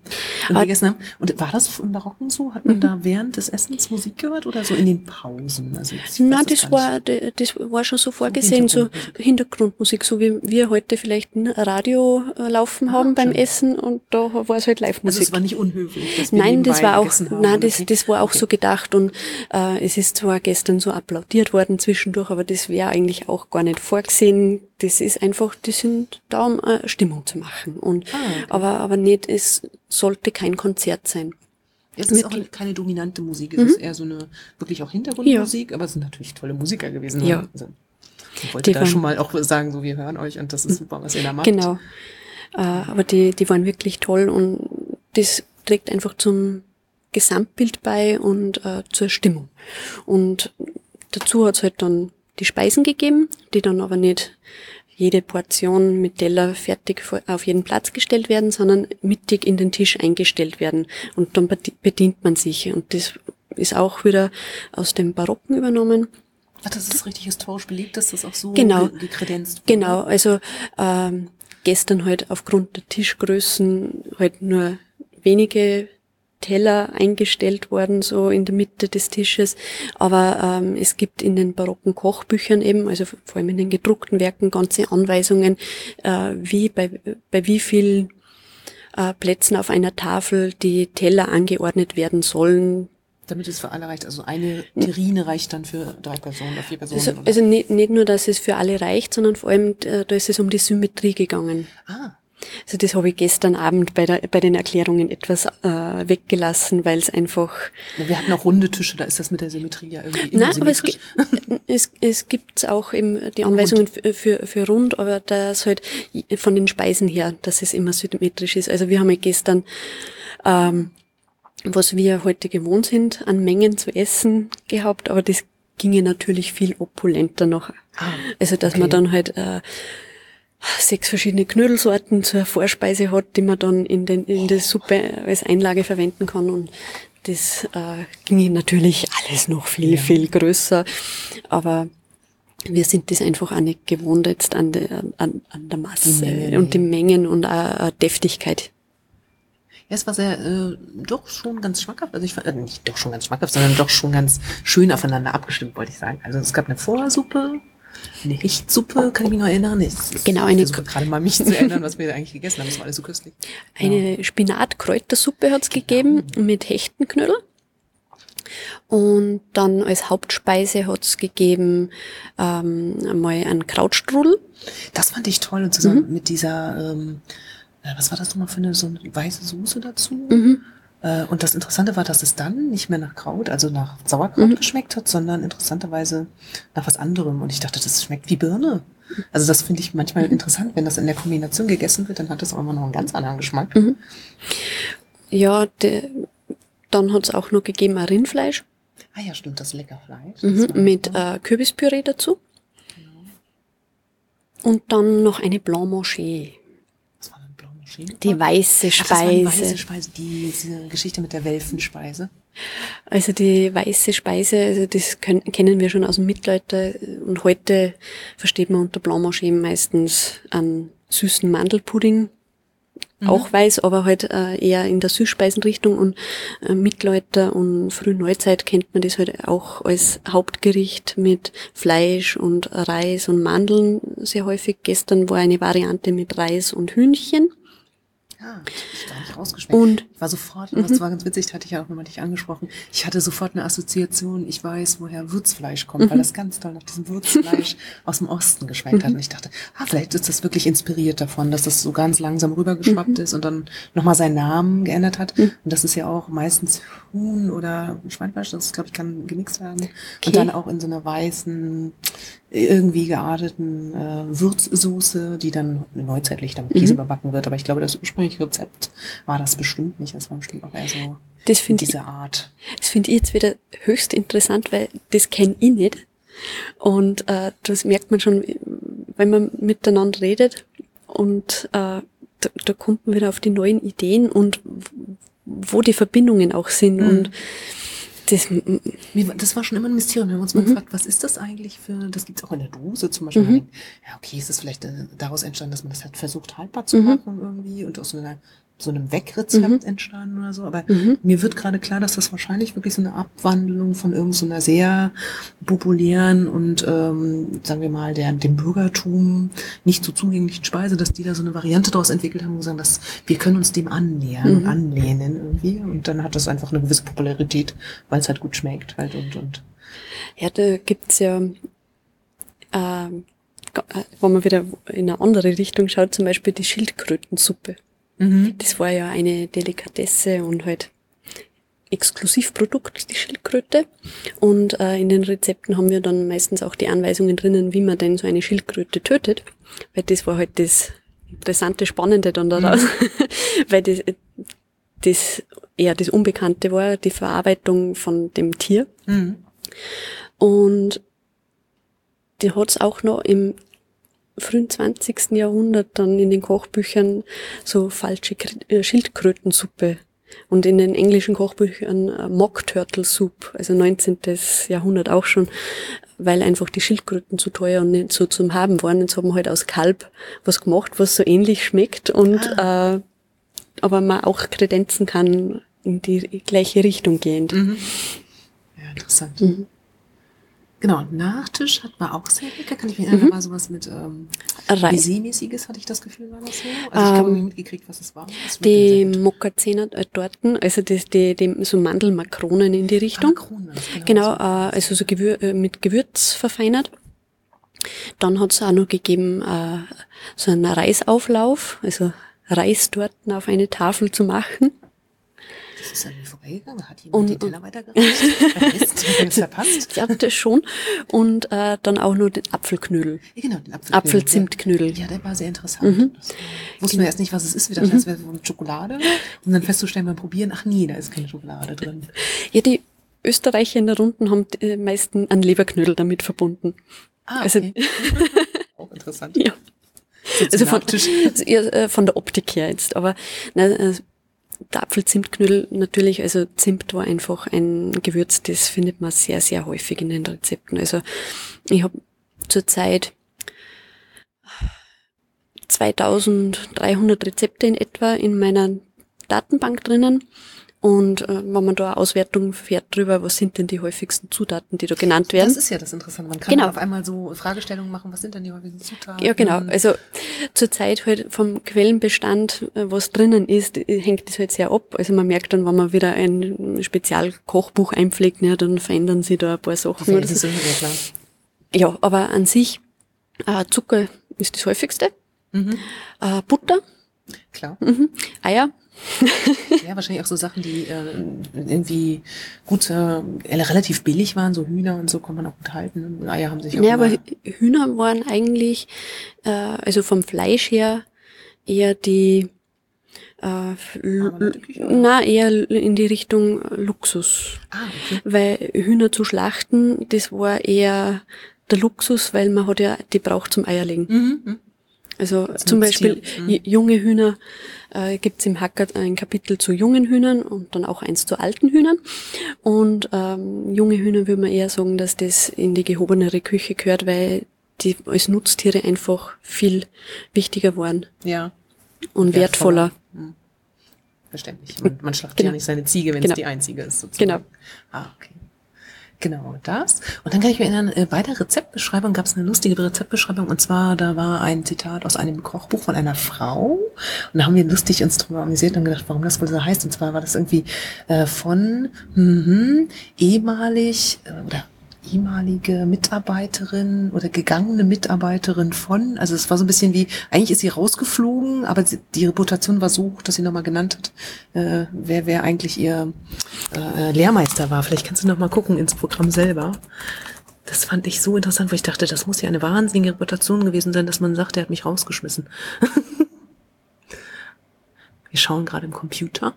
und Aber gegessen haben. Und war das im Barocken so? Hat man mhm. da während des Essens Musik gehört oder so in den Pausen? Also Nein, das, das war, das war schon so vorgesehen, so Hintergrundmusik, so wie wir heute vielleicht ein Radio äh, laufen ah, haben beim schön. Essen und da war es halt Live-Musik. Also es war nicht unhöflich. nein, das war auch, nein, das, okay. das war auch okay. so gedacht und äh, es ist zwar gestern so applaudiert worden zwischendurch, aber das wäre eigentlich auch gar nicht vorgesehen. Das ist einfach, die sind da, um eine Stimmung zu machen. Und, ah, okay. aber, aber nicht, es sollte kein Konzert sein. Es ist auch keine dominante Musik, es mhm. ist eher so eine wirklich auch Hintergrundmusik, ja. aber es sind natürlich tolle Musiker gewesen. Ja. Also, ich wollte die da schon mal auch sagen, so wir hören euch und das ist super, was ihr da macht. Genau. Äh, aber die, die waren wirklich toll und das trägt einfach zum Gesamtbild bei und äh, zur Stimmung. Und dazu hat es halt dann die Speisen gegeben, die dann aber nicht jede Portion mit Teller fertig auf jeden Platz gestellt werden, sondern mittig in den Tisch eingestellt werden. Und dann bedient man sich. Und das ist auch wieder aus dem Barocken übernommen. Ach, das ist richtig historisch belegt, dass das auch so genau, gekredenzt wurde. Genau, also ähm, gestern halt aufgrund der Tischgrößen halt nur wenige Teller eingestellt worden, so in der Mitte des Tisches. Aber ähm, es gibt in den barocken Kochbüchern eben, also vor allem in den gedruckten Werken, ganze Anweisungen, äh, wie bei, bei wie viel äh, Plätzen auf einer Tafel die Teller angeordnet werden sollen, damit es für alle reicht. Also eine Terrine reicht dann für drei Personen oder vier Personen. Also, also nicht, nicht nur, dass es für alle reicht, sondern vor allem, äh, da ist es um die Symmetrie gegangen. Ah. Also das habe ich gestern Abend bei, der, bei den Erklärungen etwas äh, weggelassen, weil es einfach. Wir hatten auch runde Tische, da ist das mit der Symmetrie ja irgendwie Nein, aber es, es, es gibt auch eben die Anweisungen für, für, für rund, aber das halt von den Speisen her, dass es immer symmetrisch ist. Also wir haben ja gestern ähm, was wir heute gewohnt sind, an Mengen zu essen gehabt, aber das ginge natürlich viel opulenter noch. Ah, also dass okay. man dann halt äh, sechs verschiedene Knödelsorten zur Vorspeise hat, die man dann in, den, in der Suppe als Einlage verwenden kann und das äh, ginge natürlich alles noch viel, ja. viel größer. Aber wir sind das einfach auch nicht gewohnt jetzt an der, an, an der Masse die und die Mengen und auch Deftigkeit. Ja, es war sehr, äh, doch schon ganz schmackhaft. Also ich fand, äh, nicht doch schon ganz schmackhaft, sondern doch schon ganz schön aufeinander abgestimmt, wollte ich sagen. Also es gab eine Vorsuppe, eine Richtsuppe, kann ich mich noch erinnern. Ich, genau, eine ich gerade mal mich zu erinnern, was wir eigentlich gegessen haben. Das war alles so köstlich. *laughs* Eine ja. Spinat-Kräutersuppe hat's genau. gegeben mit Hechtenknödel. Und dann als Hauptspeise hat's gegeben ähm, einmal einen Krautstrudel. Das fand ich toll. Und zusammen mhm. mit dieser ähm, äh, was war das nochmal für eine, so eine weiße Soße dazu? Mhm. Äh, und das Interessante war, dass es dann nicht mehr nach Kraut, also nach Sauerkraut mhm. geschmeckt hat, sondern interessanterweise nach was anderem. Und ich dachte, das schmeckt wie Birne. Also das finde ich manchmal mhm. interessant, wenn das in der Kombination gegessen wird, dann hat das auch immer noch einen ganz anderen Geschmack. Mhm. Ja, de, dann hat es auch noch gegeben ein Rindfleisch. Ah ja, stimmt, das lecker Fleisch. Mhm, mit äh, Kürbispüree dazu. Genau. Und dann noch eine Blanc Manger. Die weiße Speise. Ach, die weiße Speise, diese Geschichte mit der Welfenspeise. Also die weiße Speise, also das können, kennen wir schon aus dem Mittelalter und heute versteht man unter Blanc meistens einen süßen Mandelpudding, mhm. auch weiß, aber halt äh, eher in der Süßspeisenrichtung und äh, Mittelalter und Frühneuzeit kennt man das halt auch als Hauptgericht mit Fleisch und Reis und Mandeln sehr häufig. Gestern war eine Variante mit Reis und Hühnchen. Ja, ich gar nicht rausgeschmeckt. Und ich war sofort, mhm. das war ganz witzig, hatte ich ja auch nochmal dich angesprochen. Ich hatte sofort eine Assoziation, ich weiß, woher Würzfleisch kommt, mhm. weil das ganz toll nach diesem Würzfleisch *laughs* aus dem Osten geschmeckt hat. Mhm. Und ich dachte, ah, vielleicht ist das wirklich inspiriert davon, dass das so ganz langsam rübergeschwappt mhm. ist und dann nochmal seinen Namen geändert hat. Mhm. Und das ist ja auch meistens Huhn oder Schweinfleisch, das glaube ich kann gemixt werden. Okay. Und dann auch in so einer weißen, irgendwie gearteten äh, Würzsoße, die dann neuzeitlich dann mit Käse mhm. überbacken wird. Aber ich glaube, das ursprüngliche Rezept war das bestimmt nicht. Das war bestimmt auch eher so das diese Art. Das finde ich jetzt wieder höchst interessant, weil das kenne ich nicht. Und äh, das merkt man schon, wenn man miteinander redet und äh, da, da kommt man wieder auf die neuen Ideen und wo die Verbindungen auch sind. Mhm. Und das, das war schon immer ein Mysterium. Wir haben uns mal mhm. gefragt, was ist das eigentlich für, das gibt's auch in der Dose zum Beispiel. Mhm. ja, okay, ist das vielleicht äh, daraus entstanden, dass man das halt versucht haltbar zu mhm. machen irgendwie und aus so einer so einem Wegrezept mhm. entstanden oder so. Aber mhm. mir wird gerade klar, dass das wahrscheinlich wirklich so eine Abwandlung von irgendeiner so sehr populären und ähm, sagen wir mal der dem Bürgertum nicht so zugänglichen Speise, dass die da so eine Variante daraus entwickelt haben und sagen, dass wir können uns dem annähern mhm. und anlehnen irgendwie. Und dann hat das einfach eine gewisse Popularität, weil es halt gut schmeckt halt und und. Ja, da gibt's ja äh, wenn man wieder in eine andere Richtung schaut, zum Beispiel die Schildkrötensuppe. Mhm. Das war ja eine Delikatesse und halt Exklusivprodukt, die Schildkröte. Und äh, in den Rezepten haben wir dann meistens auch die Anweisungen drinnen, wie man denn so eine Schildkröte tötet. Weil das war halt das interessante, spannende dann daraus. Mhm. *laughs* Weil das, das eher das Unbekannte war, die Verarbeitung von dem Tier. Mhm. Und die hat's auch noch im frühen 20. Jahrhundert dann in den Kochbüchern so falsche äh, Schildkrötensuppe und in den englischen Kochbüchern äh, Mock Turtle Soup, also 19. Jahrhundert auch schon, weil einfach die Schildkröten zu teuer und nicht so zum Haben waren. Jetzt haben wir halt aus Kalb was gemacht, was so ähnlich schmeckt und ah. äh, aber man auch kredenzen kann in die gleiche Richtung gehend. Mhm. Ja, interessant. Mhm. Genau, Nachtisch hat man auch sehr lecker. Kann ich mir erinnern, mhm. mal sowas mit ähm, Baiser-mäßiges, hatte ich das Gefühl, war das so? Also ich habe ähm, mitgekriegt, was es war. Die Mokkazena Torten, also das, die, die, so Mandelmakronen in die Richtung. Ah, Makronen, genau, genau äh, also so Gewür äh, mit Gewürz verfeinert. Dann hat es auch noch gegeben äh, so einen Reisauflauf, also Reistorten auf eine Tafel zu machen. Das ist an mir vorbeigegangen. Hat jemand und, die Teller weitergereicht? verpasst? *laughs* Ich das schon. Und äh, dann auch nur den Apfelknödel. Ja, genau, den Apfelknödel. Apfelzimtknödel. Ja, der war sehr interessant. Mhm. Wussten wir erst nicht, was es ist. Wir dachten, mhm. das wäre Schokolade. Um dann festzustellen beim Probieren, ach nee, da ist keine Schokolade drin. *laughs* Ja, die Österreicher in der Runden haben die meisten einen Leberknödel damit verbunden. Ah, okay. Also, *laughs* auch interessant. Ja. Also von, also äh, von der Optik her jetzt, aber na, der Apfelzimtknödel natürlich, also Zimt war einfach ein Gewürz, das findet man sehr, sehr häufig in den Rezepten. Also ich habe zurzeit 2300 Rezepte in etwa in meiner Datenbank drinnen und äh, wenn man da eine Auswertung fährt drüber, was sind denn die häufigsten Zutaten, die da genannt werden. Das ist ja das Interessante. Man kann genau. auf einmal so Fragestellungen machen, was sind denn die häufigsten Zutaten? Ja, genau. Also zurzeit halt vom Quellenbestand, äh, was drinnen ist, äh, hängt das halt sehr ab. Also man merkt dann, wenn man wieder ein Spezialkochbuch einpflegt, ja, dann verändern sich da ein paar Sachen. Oder so. ja, klar. ja, aber an sich, äh, Zucker ist das häufigste. Mhm. Äh, Butter. Klar. Mhm. Eier *laughs* ja, wahrscheinlich auch so Sachen, die äh, irgendwie gut, äh, relativ billig waren, so Hühner und so kann man auch gut halten. Eier haben sich auch Ja, aber Hühner waren eigentlich, äh, also vom Fleisch her, eher die äh, na, eher in die Richtung Luxus. Ah, okay. Weil Hühner zu schlachten, das war eher der Luxus, weil man hat ja, die braucht zum Eierlegen. Mhm. Also das zum Beispiel mhm. junge Hühner äh, gibt es im Hacker ein Kapitel zu jungen Hühnern und dann auch eins zu alten Hühnern. Und ähm, junge Hühner würde man eher sagen, dass das in die gehobenere Küche gehört, weil die als Nutztiere einfach viel wichtiger waren. Ja. Und wertvoller. wertvoller. Mhm. Verständlich. Man, man schlachtet genau. ja nicht seine Ziege, wenn genau. es die einzige ist. Sozusagen. Genau. Ah, okay. Genau, das. Und dann kann ich mir erinnern, äh, bei der Rezeptbeschreibung gab es eine lustige Rezeptbeschreibung und zwar, da war ein Zitat aus einem Kochbuch von einer Frau und da haben wir lustig uns drüber amüsiert und gedacht, warum das wohl so heißt. Und zwar war das irgendwie äh, von mh, ehemalig äh, oder ehemalige Mitarbeiterin oder gegangene Mitarbeiterin von, also es war so ein bisschen wie, eigentlich ist sie rausgeflogen, aber die Reputation war so hoch, dass sie nochmal genannt hat, äh, wer, wer eigentlich ihr äh, Lehrmeister war. Vielleicht kannst du nochmal gucken ins Programm selber. Das fand ich so interessant, weil ich dachte, das muss ja eine wahnsinnige Reputation gewesen sein, dass man sagt, er hat mich rausgeschmissen. *laughs* Wir schauen gerade im Computer.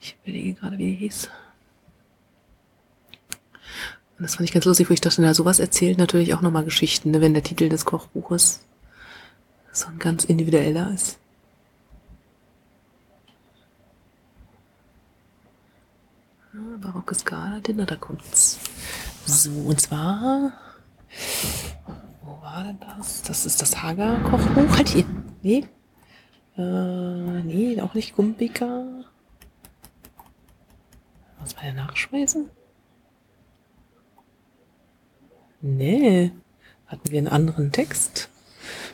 Ich überlege gerade, wie die hieß. Und das fand ich ganz lustig, wo ich dachte, na, sowas erzählt natürlich auch nochmal Geschichten, ne, wenn der Titel des Kochbuches so ein ganz individueller ist. Ja, barocke Skala, Dinner, da kommt's. So, und zwar, wo war denn das? Das ist das Hager-Kochbuch. Halt hier. Nee. Äh, nee, auch nicht Gumbika. Was war der Nachspeisen? Nee. Hatten wir einen anderen Text?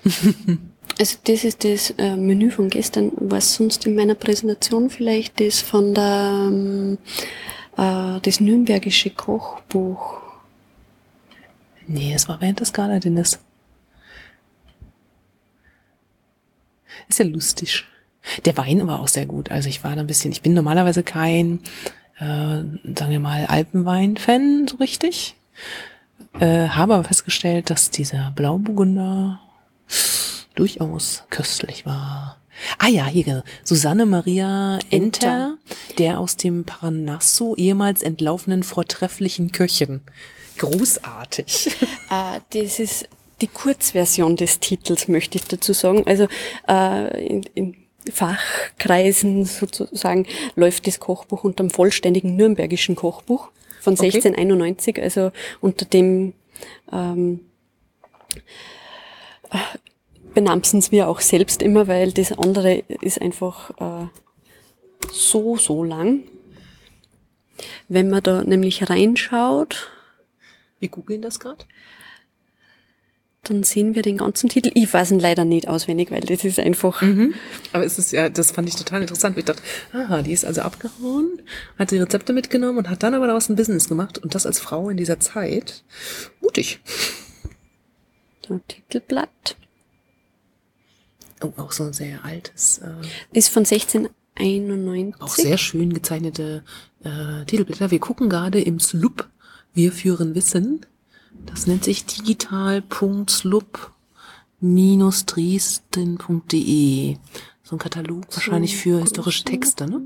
*laughs* also das ist das äh, Menü von gestern. Was sonst in meiner Präsentation vielleicht das von der ähm, äh, das Nürnbergische Kochbuch. Nee, es war während des Gala-Dinners. Ist ja lustig. Der Wein war auch sehr gut. Also ich war da ein bisschen, ich bin normalerweise kein, äh, sagen wir mal, Alpenwein-Fan so richtig. Äh, habe aber festgestellt, dass dieser Blauburgunder durchaus köstlich war. Ah ja, hier, Susanne Maria Enter, der aus dem Parnasso ehemals entlaufenen vortrefflichen Köchin. Großartig. Äh, *laughs* das ist die Kurzversion des Titels, möchte ich dazu sagen. Also äh, in, in Fachkreisen sozusagen läuft das Kochbuch unter dem vollständigen nürnbergischen Kochbuch von okay. 1691, also unter dem ähm, benamsen es wir auch selbst immer, weil das andere ist einfach äh, so, so lang. Wenn man da nämlich reinschaut. Wir googeln das gerade. Dann sehen wir den ganzen Titel. Ich weiß ihn leider nicht auswendig, weil das ist einfach. Mhm. Aber es ist ja, das fand ich total interessant. Ich dachte, aha, die ist also abgehauen, hat die Rezepte mitgenommen und hat dann aber daraus ein Business gemacht und das als Frau in dieser Zeit. Mutig. So, Titelblatt. Oh, auch so ein sehr altes. Äh, ist von 1691. Auch sehr schön gezeichnete äh, Titelblätter. Wir gucken gerade im Slup. Wir führen Wissen. Das nennt sich digital.slup-dresden.de. So ein Katalog wahrscheinlich für historische Texte, ne?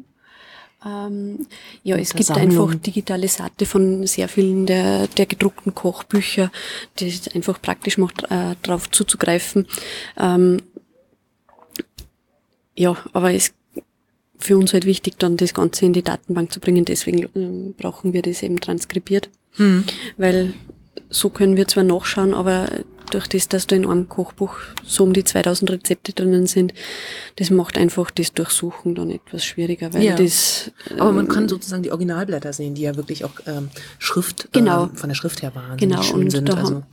Ähm, ja, es gibt einfach digitale Seite von sehr vielen der, der gedruckten Kochbücher, die es einfach praktisch macht, äh, darauf zuzugreifen. Ähm, ja, aber es für uns halt wichtig, dann das Ganze in die Datenbank zu bringen. Deswegen äh, brauchen wir das eben transkribiert. Hm. Weil so können wir zwar nachschauen, aber durch das, dass da in einem Kochbuch so um die 2000 Rezepte drinnen sind, das macht einfach das Durchsuchen dann etwas schwieriger, weil ja. das. Aber man kann sozusagen die Originalblätter sehen, die ja wirklich auch ähm, Schrift genau. ähm, von der Schrift her wahnsinnig genau. schön und sind. Da also. Haben,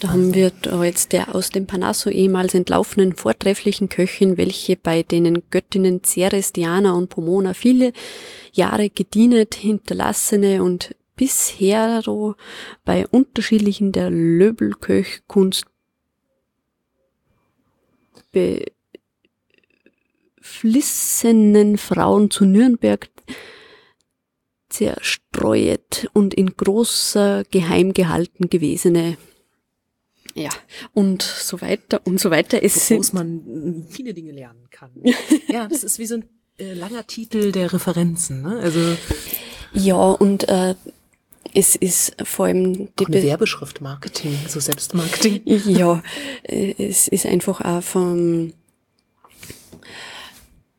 da haben wir da jetzt der aus dem Panasso ehemals entlaufenen vortrefflichen Köchin, welche bei denen Göttinnen Ceres, Diana und Pomona viele Jahre gedienet, hinterlassene und bisher bei unterschiedlichen der Löbelköchkunst beflissenen Frauen zu Nürnberg zerstreuet und in großer Geheim gehalten gewesene ja, und so weiter und so weiter. Es Woraus man viele Dinge lernen kann. *laughs* ja, das ist wie so ein äh, langer Titel der Referenzen. Ne? Also ja, und äh, es ist vor allem die auch eine Werbeschrift Marketing, so Selbstmarketing. *laughs* ja, äh, es ist einfach auch vom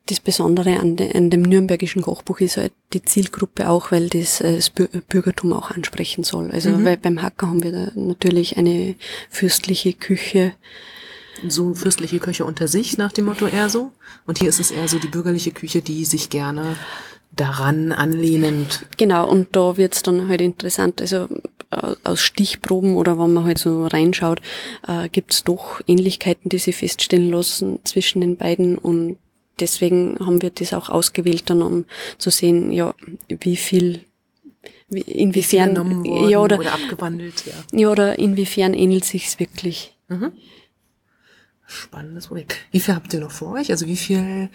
das Besondere an, de, an dem nürnbergischen Kochbuch ist halt die Zielgruppe auch, weil das, äh, das Bürgertum auch ansprechen soll. Also mhm. weil beim Hacker haben wir da natürlich eine fürstliche Küche. So fürstliche Küche unter sich nach dem Motto eher so. Und hier ist es eher so die bürgerliche Küche, die sich gerne daran anlehnend. Genau, und da wird's dann halt interessant. Also aus Stichproben oder wenn man halt so reinschaut, äh, gibt's doch Ähnlichkeiten, die sich feststellen lassen zwischen den beiden und deswegen haben wir das auch ausgewählt, dann um zu sehen, ja, wie viel wie, inwiefern ja, oder, oder abgewandelt, ja. Ja, oder inwiefern ähnelt sich's wirklich. Mhm. Spannendes Projekt. Wie viel habt ihr noch vor euch? Also wie viel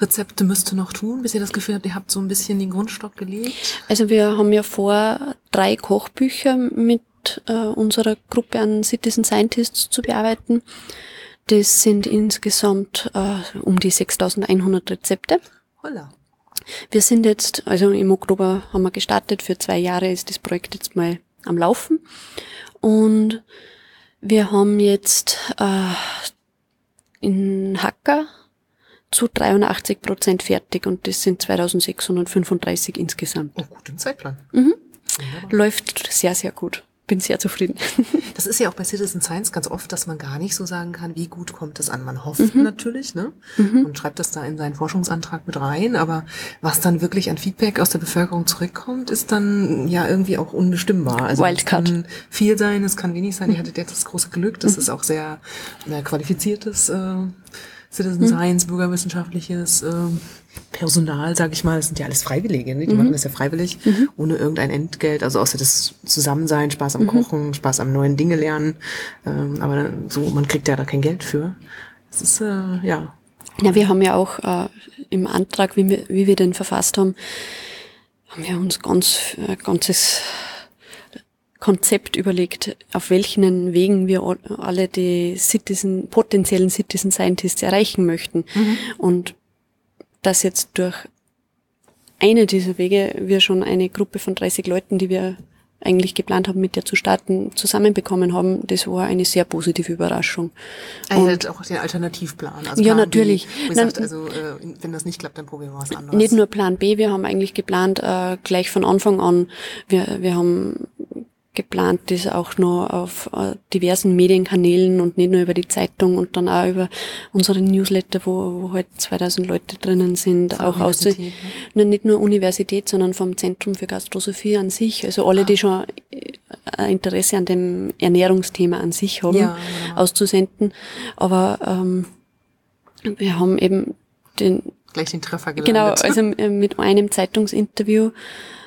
Rezepte müsst ihr noch tun, bis ihr das Gefühl habt, ihr habt so ein bisschen den Grundstock gelegt? Also wir haben ja vor, drei Kochbücher mit äh, unserer Gruppe an Citizen Scientists zu bearbeiten. Das sind insgesamt äh, um die 6100 Rezepte. Holla. Wir sind jetzt, also im Oktober haben wir gestartet, für zwei Jahre ist das Projekt jetzt mal am Laufen. Und wir haben jetzt äh, in Hacker zu 83 Prozent fertig und das sind 2635 insgesamt. Oh, gut im Zeitplan. Mhm. Läuft sehr, sehr gut. Bin sehr zufrieden. *laughs* Das ist ja auch bei Citizen Science ganz oft, dass man gar nicht so sagen kann, wie gut kommt es an. Man hofft mhm. natürlich, ne? Mhm. Und schreibt das da in seinen Forschungsantrag mit rein. Aber was dann wirklich an Feedback aus der Bevölkerung zurückkommt, ist dann ja irgendwie auch unbestimmbar. Also Wildcard. es kann viel sein, es kann wenig sein. Ihr hattet jetzt das große Glück, das mhm. ist auch sehr äh, qualifiziertes äh, Citizen mhm. Science, bürgerwissenschaftliches äh, Personal, sage ich mal, das sind ja alles Freiwillige, ne? die mhm. machen das ja freiwillig, mhm. ohne irgendein Entgelt, also außer das Zusammensein, Spaß am mhm. Kochen, Spaß am neuen Dinge lernen, ähm, aber so, man kriegt ja da kein Geld für. Das ist, äh, ja. Ja, wir haben ja auch äh, im Antrag, wie wir, wie wir den verfasst haben, haben wir uns ganz, äh, ganzes Konzept überlegt, auf welchen Wegen wir alle die Citizen, potenziellen Citizen Scientists erreichen möchten. Mhm. Und dass jetzt durch eine dieser Wege wir schon eine Gruppe von 30 Leuten, die wir eigentlich geplant haben, mit der zu starten, zusammenbekommen haben, das war eine sehr positive Überraschung. Also und auch den Alternativplan. Also ja, natürlich. B, sagt, also äh, wenn das nicht klappt, dann probieren wir was anderes. Nicht nur Plan B, wir haben eigentlich geplant, äh, gleich von Anfang an, wir, wir haben geplant das auch noch auf äh, diversen Medienkanälen und nicht nur über die Zeitung und dann auch über unsere Newsletter, wo, wo halt 2000 Leute drinnen sind, auch aus ne? nicht nur Universität, sondern vom Zentrum für Gastrosophie an sich, also alle, ah. die schon äh, Interesse an dem Ernährungsthema an sich haben, ja, genau. auszusenden. Aber ähm, wir haben eben den gleich den Treffer gelandet. Genau, also *laughs* äh, mit einem Zeitungsinterview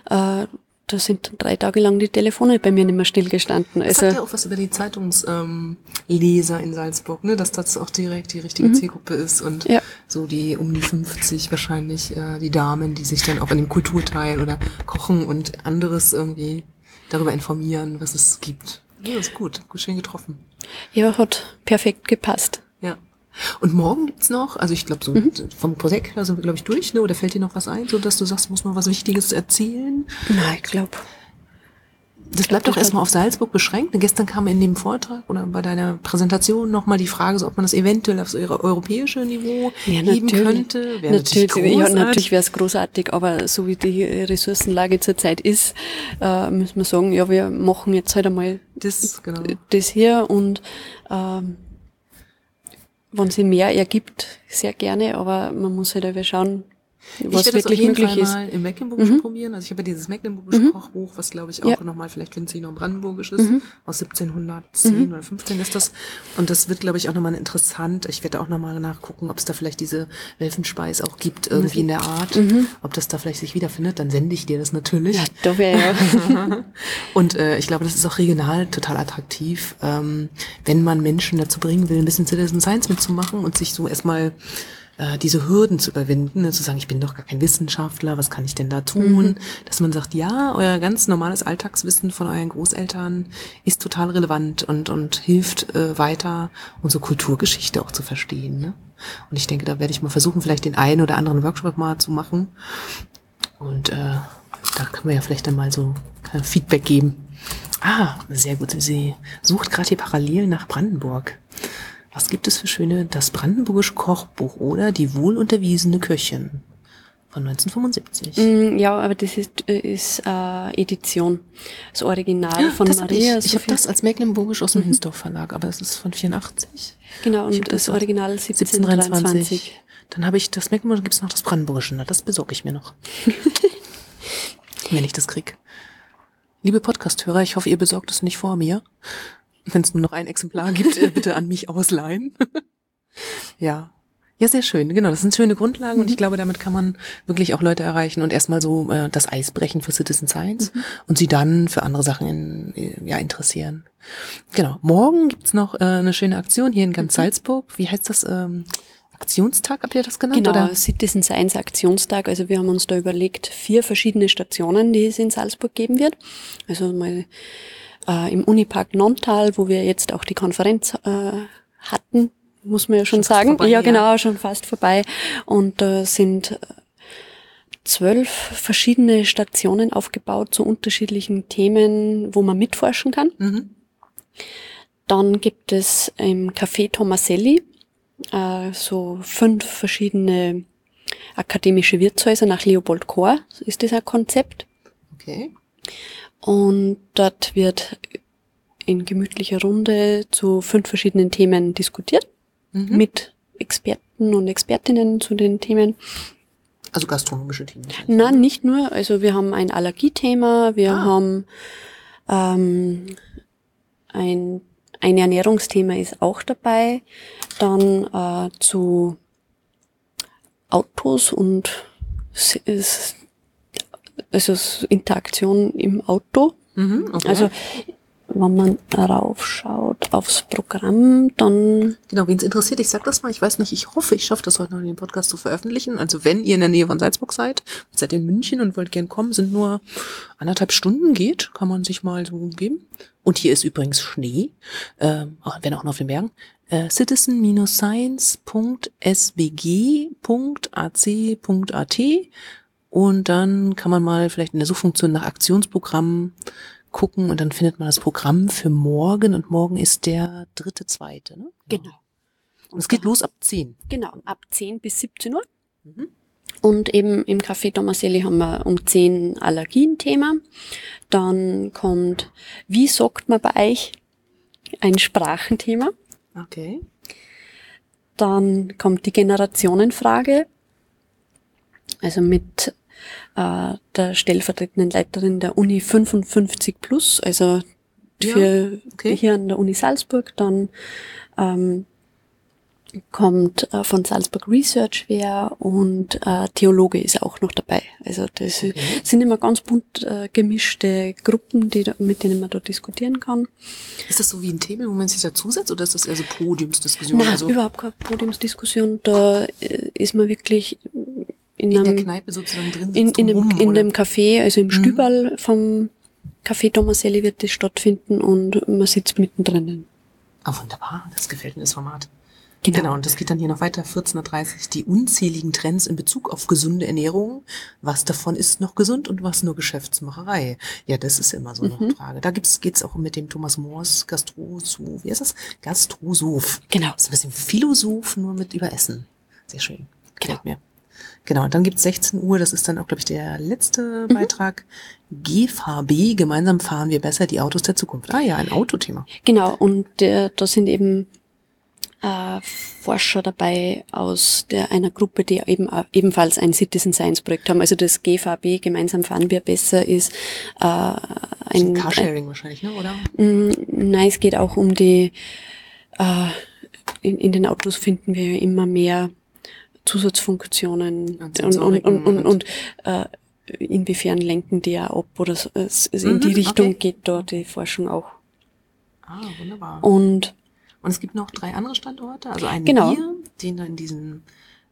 äh, da sind drei Tage lang die Telefone bei mir nicht mehr stillgestanden. Das also, sagt ja auch was über die Zeitungsleser ähm, in Salzburg, ne? dass das auch direkt die richtige mhm. Zielgruppe ist und ja. so die um die 50 wahrscheinlich äh, die Damen, die sich dann auch in dem Kulturteil oder Kochen und anderes irgendwie darüber informieren, was es gibt. Ja, ist gut, gut schön getroffen. Ja, hat perfekt gepasst. Ja. Und morgen gibt's noch, also ich glaube so mhm. vom Projekt her sind wir glaube ich durch, ne? Oder fällt dir noch was ein, so dass du sagst, muss noch was Wichtiges erzählen? Nein, ich glaube. Das bleibt doch erstmal auf Salzburg beschränkt. Gestern kam in dem Vortrag oder bei deiner Präsentation nochmal die Frage, so, ob man das eventuell auf so europäische Niveau ja, heben könnte. Wäre natürlich, natürlich, ja, natürlich wäre es großartig, aber so wie die Ressourcenlage zurzeit ist, äh, müssen wir sagen, ja, wir machen jetzt halt einmal das, genau. das hier und ähm, wenn sie mehr ergibt, sehr gerne, aber man muss halt einfach schauen, ich wirklich das auf jeden Fall ist. mal im Mecklenburgischen mhm. probieren. Also ich habe ja dieses Mecklenburgische mhm. Kochbuch, was glaube ich auch ja. nochmal vielleicht winzig noch brandenburgisch ist. Mhm. Aus 1710 mhm. oder 15 ist das. Und das wird glaube ich auch nochmal interessant. Ich werde auch nochmal nachgucken, ob es da vielleicht diese Welfenspeis auch gibt, irgendwie in der Art. Mhm. Ob das da vielleicht sich wiederfindet. Dann sende ich dir das natürlich. Ja, doch, ja, ja. *laughs* Und äh, ich glaube, das ist auch regional total attraktiv, ähm, wenn man Menschen dazu bringen will, ein bisschen Citizen Science mitzumachen und sich so erstmal äh, diese Hürden zu überwinden, ne, zu sagen, ich bin doch gar kein Wissenschaftler, was kann ich denn da tun? Mhm. Dass man sagt, ja, euer ganz normales Alltagswissen von euren Großeltern ist total relevant und, und hilft äh, weiter, unsere Kulturgeschichte auch zu verstehen. Ne? Und ich denke, da werde ich mal versuchen, vielleicht den einen oder anderen Workshop mal zu machen. Und äh, da können wir ja vielleicht dann mal so Feedback geben. Ah, sehr gut. Sie sucht gerade hier parallel nach Brandenburg. Was gibt es für schöne Das Brandenburgische Kochbuch oder Die wohlunterwiesene Köchin von 1975? Mm, ja, aber das ist, äh, ist äh, Edition. Das Original ja, von das Maria. Hab ich ich habe das als Mecklenburgisch aus dem mhm. Hinsdorf Verlag, aber es ist von 84. Genau, und das, das Original 1723. Dann habe ich das Mecklenburgische, gibt es noch das Brandenburgische, na, das besorge ich mir noch. *laughs* Wenn ich das krieg. Liebe Podcasthörer, ich hoffe, ihr besorgt es nicht vor mir wenn es nur noch ein Exemplar gibt, äh, bitte an mich ausleihen. *laughs* ja. Ja, sehr schön. Genau, das sind schöne Grundlagen mhm. und ich mhm. glaube, damit kann man wirklich auch Leute erreichen und erstmal so äh, das Eis brechen für Citizen Science mhm. und sie dann für andere Sachen in, äh, ja, interessieren. Genau. Morgen gibt's noch äh, eine schöne Aktion hier in ganz mhm. Salzburg. Wie heißt das? Ähm, Aktionstag, habt ihr das genannt? Genau, oder? Citizen Science Aktionstag. Also wir haben uns da überlegt, vier verschiedene Stationen, die es in Salzburg geben wird. Also mal äh, im Unipark Nontal, wo wir jetzt auch die Konferenz äh, hatten, muss man ja schon, schon sagen. Vorbei, ja, genau, ja. schon fast vorbei. Und da äh, sind zwölf verschiedene Stationen aufgebaut zu unterschiedlichen Themen, wo man mitforschen kann. Mhm. Dann gibt es im Café Tomaselli äh, so fünf verschiedene akademische Wirtshäuser nach Leopold Kohr, ist das ein Konzept. Okay. Und dort wird in gemütlicher Runde zu fünf verschiedenen Themen diskutiert mhm. mit Experten und Expertinnen zu den Themen. Also gastronomische Themen? Nein, nicht nur. Also wir haben ein Allergiethema, wir ah. haben ähm, ein, ein Ernährungsthema ist auch dabei. Dann äh, zu Autos und also Interaktion im Auto. Mhm, okay. Also wenn man raufschaut aufs Programm, dann... Genau, wen es interessiert, ich sag das mal, ich weiß nicht, ich hoffe, ich schaffe das heute noch in den Podcast zu veröffentlichen. Also wenn ihr in der Nähe von Salzburg seid, seid in München und wollt gern kommen, sind nur anderthalb Stunden geht, kann man sich mal so geben. Und hier ist übrigens Schnee, äh, wenn auch noch auf den Bergen. Äh, citizen-science.sbg.ac.at und dann kann man mal vielleicht in der Suchfunktion nach Aktionsprogrammen gucken und dann findet man das Programm für morgen und morgen ist der dritte, zweite, ne? Genau. Und es geht los ab 10. Genau, ab 10 bis 17 Uhr. Mhm. Und eben im Café Tomaselli haben wir um 10 Allergien-Thema. Dann kommt, wie sagt man bei euch? Ein Sprachenthema. Okay. Dann kommt die Generationenfrage. Also mit äh, der stellvertretenden Leiterin der Uni 55 plus, also Ja, für okay. hier an der Uni Salzburg. Dann ähm, kommt äh, von Salzburg Research wer und äh, Theologe ist auch noch dabei. Also das Okay. sind immer ganz bunt äh, gemischte Gruppen, die da, mit denen man dort diskutieren kann. Ist das so wie ein Thema, wo man sich dazusetzt oder ist das eher so Podiumsdiskussion? Nein, also überhaupt keine Podiumsdiskussion. Da äh, ist man wirklich in, in der einem, Kneipe sozusagen drin in, in, dem, rum, in dem Café, also im Mhm. Stüberl vom Café Tomaselli wird das stattfinden und man sitzt mittendrin. Ah, wunderbar. Das gefällt mir, das Format. Genau. Genau, und das geht dann hier noch weiter, 14.30 Uhr, die unzähligen Trends in Bezug auf gesunde Ernährung. Was davon ist noch gesund und was nur Geschäftsmacherei? Ja, das ist immer so Mhm. eine Frage. Da gibt's, geht's auch mit dem Thomas Moors Gastrosoph. Wie heißt das? Gastrosoph. Genau. Das ist ein bisschen Philosoph, nur mit über Essen. Sehr schön. Gefällt Genau. mir. Genau, dann gibt's 16 Uhr, das ist dann auch, glaube ich, der letzte Mhm. Beitrag. GVB, gemeinsam fahren wir besser die Autos der Zukunft. Ah ja, ein Autothema. Genau, und äh, da sind eben äh, Forscher dabei aus der einer Gruppe, die eben äh, ebenfalls ein Citizen Science Projekt haben. Also das GVB, gemeinsam fahren wir besser, ist äh, ein, Carsharing wahrscheinlich, ne, oder? Mm, Nein, es geht auch um die, äh, in, in den Autos finden wir immer mehr Zusatzfunktionen Und und, und, und, und, äh, inwiefern lenken die ja ab oder so, es, es in Mhm, die Richtung okay. geht da die Forschung auch. Ah, wunderbar. Und Und es gibt noch drei andere Standorte, also einen Genau. hier, den da in diesem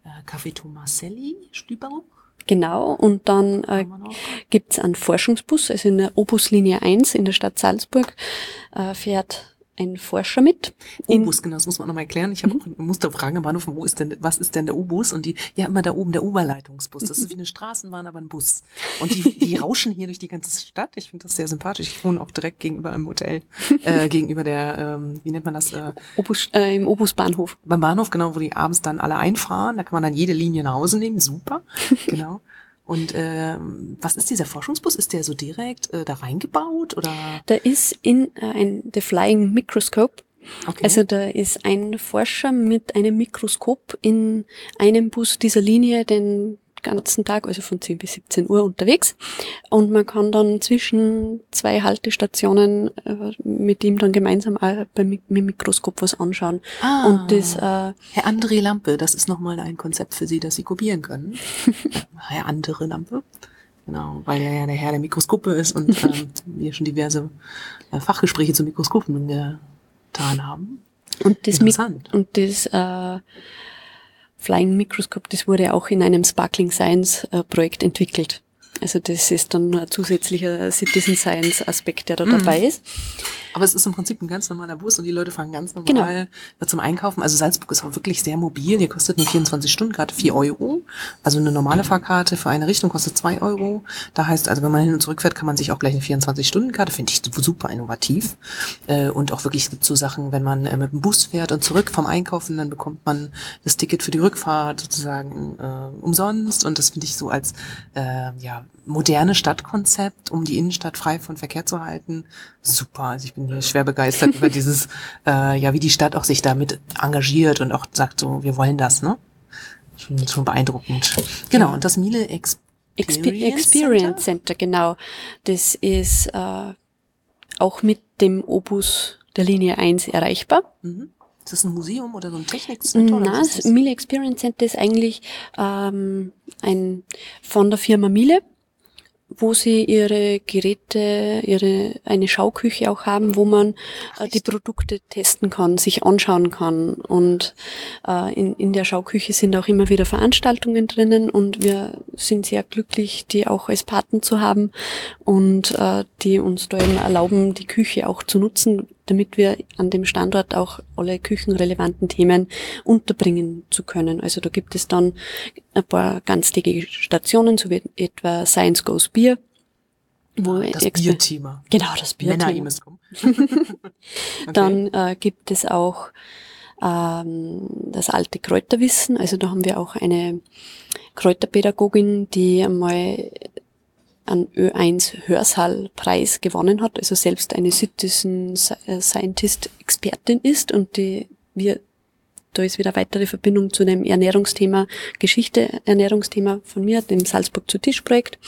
äh, Café Tomaselli, Stüberl. genau, und dann äh, noch. gibt's einen Forschungsbus, also in der Obuslinie 1 in der Stadt Salzburg äh, fährt ein Forscher mit. In, Obus, genau, das muss man nochmal erklären. Ich habe auch, musste fragen am Bahnhof, wo ist denn, was ist denn der Obus? Und die, ja, immer da oben, der Oberleitungsbus. Das ist wie eine Straßenbahn, aber ein Bus. Und die, die *laughs* rauschen hier durch die ganze Stadt. Ich finde das sehr sympathisch. Ich wohne auch direkt gegenüber einem Hotel, äh, *laughs* gegenüber der, ähm, wie nennt man das, äh, Obus, äh, im Obusbahnhof. beim Bahnhof, genau, wo die abends dann alle einfahren. Da kann man dann jede Linie nach Hause nehmen. Super, *laughs* genau. Und ähm, was ist dieser Forschungsbus? Ist der so direkt äh, da reingebaut oder? Da ist in äh, ein The Flying Microscope Okay. Also da ist ein Forscher mit einem Mikroskop in einem Bus dieser Linie den ganzen Tag, also von 10 bis 17 Uhr unterwegs. Und man kann dann zwischen zwei Haltestationen äh, mit ihm dann gemeinsam auch beim Mi- mit dem Mikroskop was anschauen. Ah. Und das, äh, Herr André Lampe, das ist nochmal ein Konzept für Sie, das Sie kopieren können. *laughs* Herr Andere Lampe. Genau, weil er ja der Herr der Mikroskope ist und *laughs* ähm, wir schon diverse äh, Fachgespräche zu Mikroskopen getan haben. und das, Interessant. und das äh, Flying Microscope, das wurde auch in einem Sparkling Science äh, Projekt entwickelt. Also das ist dann ein zusätzlicher Citizen Science Aspekt, der da dabei ist. Aber es ist im Prinzip ein ganz normaler Bus und die Leute fahren ganz normal zum Einkaufen. Also Salzburg ist auch wirklich sehr mobil. Die kostet nur 24 Stunden, gerade 4 Euro. Also eine normale Fahrkarte für eine Richtung kostet 2 Euro. Da heißt also, wenn man hin und zurück fährt, kann man sich auch gleich eine 24-Stunden-Karte, finde ich super innovativ. Äh, Und auch wirklich, es gibt so Sachen, wenn man äh, mit dem Bus fährt und zurück vom Einkaufen, dann bekommt man das Ticket für die Rückfahrt sozusagen äh, umsonst. Und das finde ich so als äh, ja, moderne Stadtkonzept, um die Innenstadt frei von Verkehr zu halten. Super. Also ich bin hier schwer begeistert über *laughs* dieses, äh, ja, wie die Stadt auch sich damit engagiert und auch sagt so, wir wollen das, ne? Schon, schon beeindruckend. Genau, und das Miele Expe Experience, Experience Center? Center, genau. Das ist äh, auch mit dem Obus der Linie 1 erreichbar. Mhm. Ist das ein Museum oder so ein ist das das? Miele Experience Center ist eigentlich ähm, ein von der Firma Miele, wo sie ihre Geräte, ihre eine Schauküche auch haben, wo man äh, die Produkte testen kann, sich anschauen kann. Und äh, in, in der Schauküche sind auch immer wieder Veranstaltungen drinnen und wir sind sehr glücklich, die auch als Paten zu haben und äh, die uns da eben erlauben, die Küche auch zu nutzen, damit wir an dem Standort auch alle küchenrelevanten Themen unterbringen zu können. Also da gibt es dann ein paar ganztägige Stationen, so wie etwa Science Goes Beer, Wo das Exper- Bierthema. Genau, das Männer, Bierthema. *laughs* *laughs* okay. Dann äh, gibt es auch ähm, das alte Kräuterwissen. Also da haben wir auch eine Kräuterpädagogin, die einmal einen Ö1 Hörsaal-Preis gewonnen hat, also selbst eine Citizen Scientist Expertin ist und die wir da ist wieder weitere Verbindung zu dem Ernährungsthema, Geschichte Ernährungsthema von mir, dem Salzburg zu Tisch Projekt,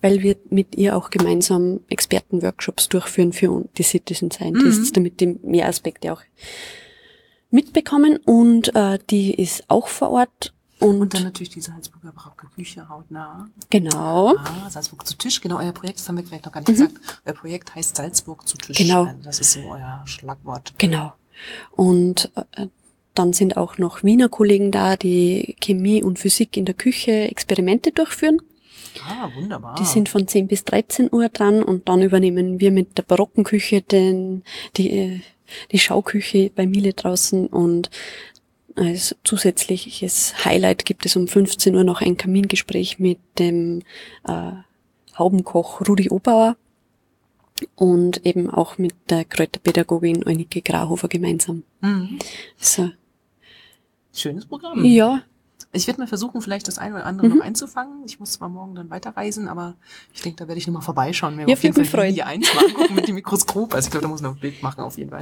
weil wir mit ihr auch gemeinsam Expertenworkshops durchführen für die Citizen Scientists, damit die mehr Aspekte auch mitbekommen. Und äh, die ist auch vor Ort und, Und dann natürlich die Salzburger Brauke Küche hautnah. genau, Ah, Salzburg zu Tisch, genau, euer Projekt, das haben wir vielleicht noch gar nicht gesagt. Euer Projekt heißt Salzburg zu Tisch. Mhm. Genau. Also Das ist so euer Schlagwort. genau. Und äh, dann sind auch noch Wiener Kollegen da, die Chemie und Physik in der Küche Experimente durchführen. Ah, wunderbar. Die sind von 10 bis 13 Uhr dran und dann übernehmen wir mit der barocken Küche den, die, äh, die Schauküche bei Miele draußen und als zusätzliches Highlight gibt es um 15 Uhr noch ein Kamingespräch mit dem äh, Haubenkoch Rudi Obauer und eben auch mit der Kräuterpädagogin Eunike Grauhofer gemeinsam. Mhm. Also, Schönes Programm. ja, Ich werde mal versuchen, vielleicht das eine oder andere Mhm. noch einzufangen. Ich muss zwar morgen dann weiterreisen, aber ich denke, da werde ich nochmal vorbeischauen. Mir Ja, auf jeden Fall freuen. die eins *laughs* mal angucken mit dem Mikroskop. Also ich glaube, da muss noch ein Bild machen auf jeden Fall.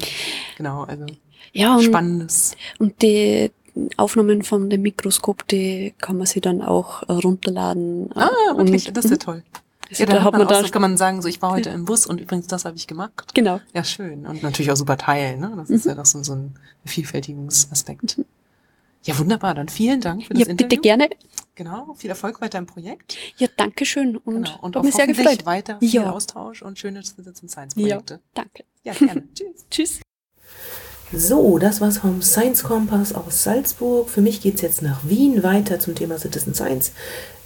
Genau, also ja und, spannendes. und die Aufnahmen von dem Mikroskop, die kann man sich dann auch äh, runterladen. äh, Ah, und wirklich, mit- das ist ja toll. Also ja, da, hat man, man auch, so kann man sagen, so ich war heute im Bus und übrigens das habe ich gemacht. Genau. Ja, schön. Und natürlich auch super teilen, ne? Das Mhm. ist ja doch so, so ein Vielfältigungsaspekt. Ja, wunderbar. Dann vielen Dank für das Ja, bitte Interview. gerne. Genau. Viel Erfolg weiter im Projekt. Ja, danke schön und, Genau. Und auch mich sehr gefreut. weiter viel Ja. Austausch und schöne Citizen Science Ja, Projekte. danke. Ja, gerne. *laughs* Tschüss. Tschüss. So, das war's vom Science Kompass aus Salzburg. Für mich geht's jetzt nach Wien weiter zum Thema Citizen Science.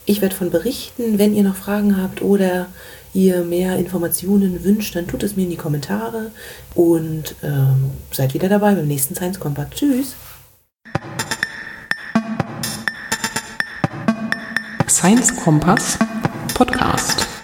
Ich werde von berichten. Wenn ihr noch Fragen habt oder ihr mehr Informationen wünscht, dann tut es mir in die Kommentare und ähm, seid wieder dabei beim nächsten Science Kompass. Tschüss! Science Kompass Podcast.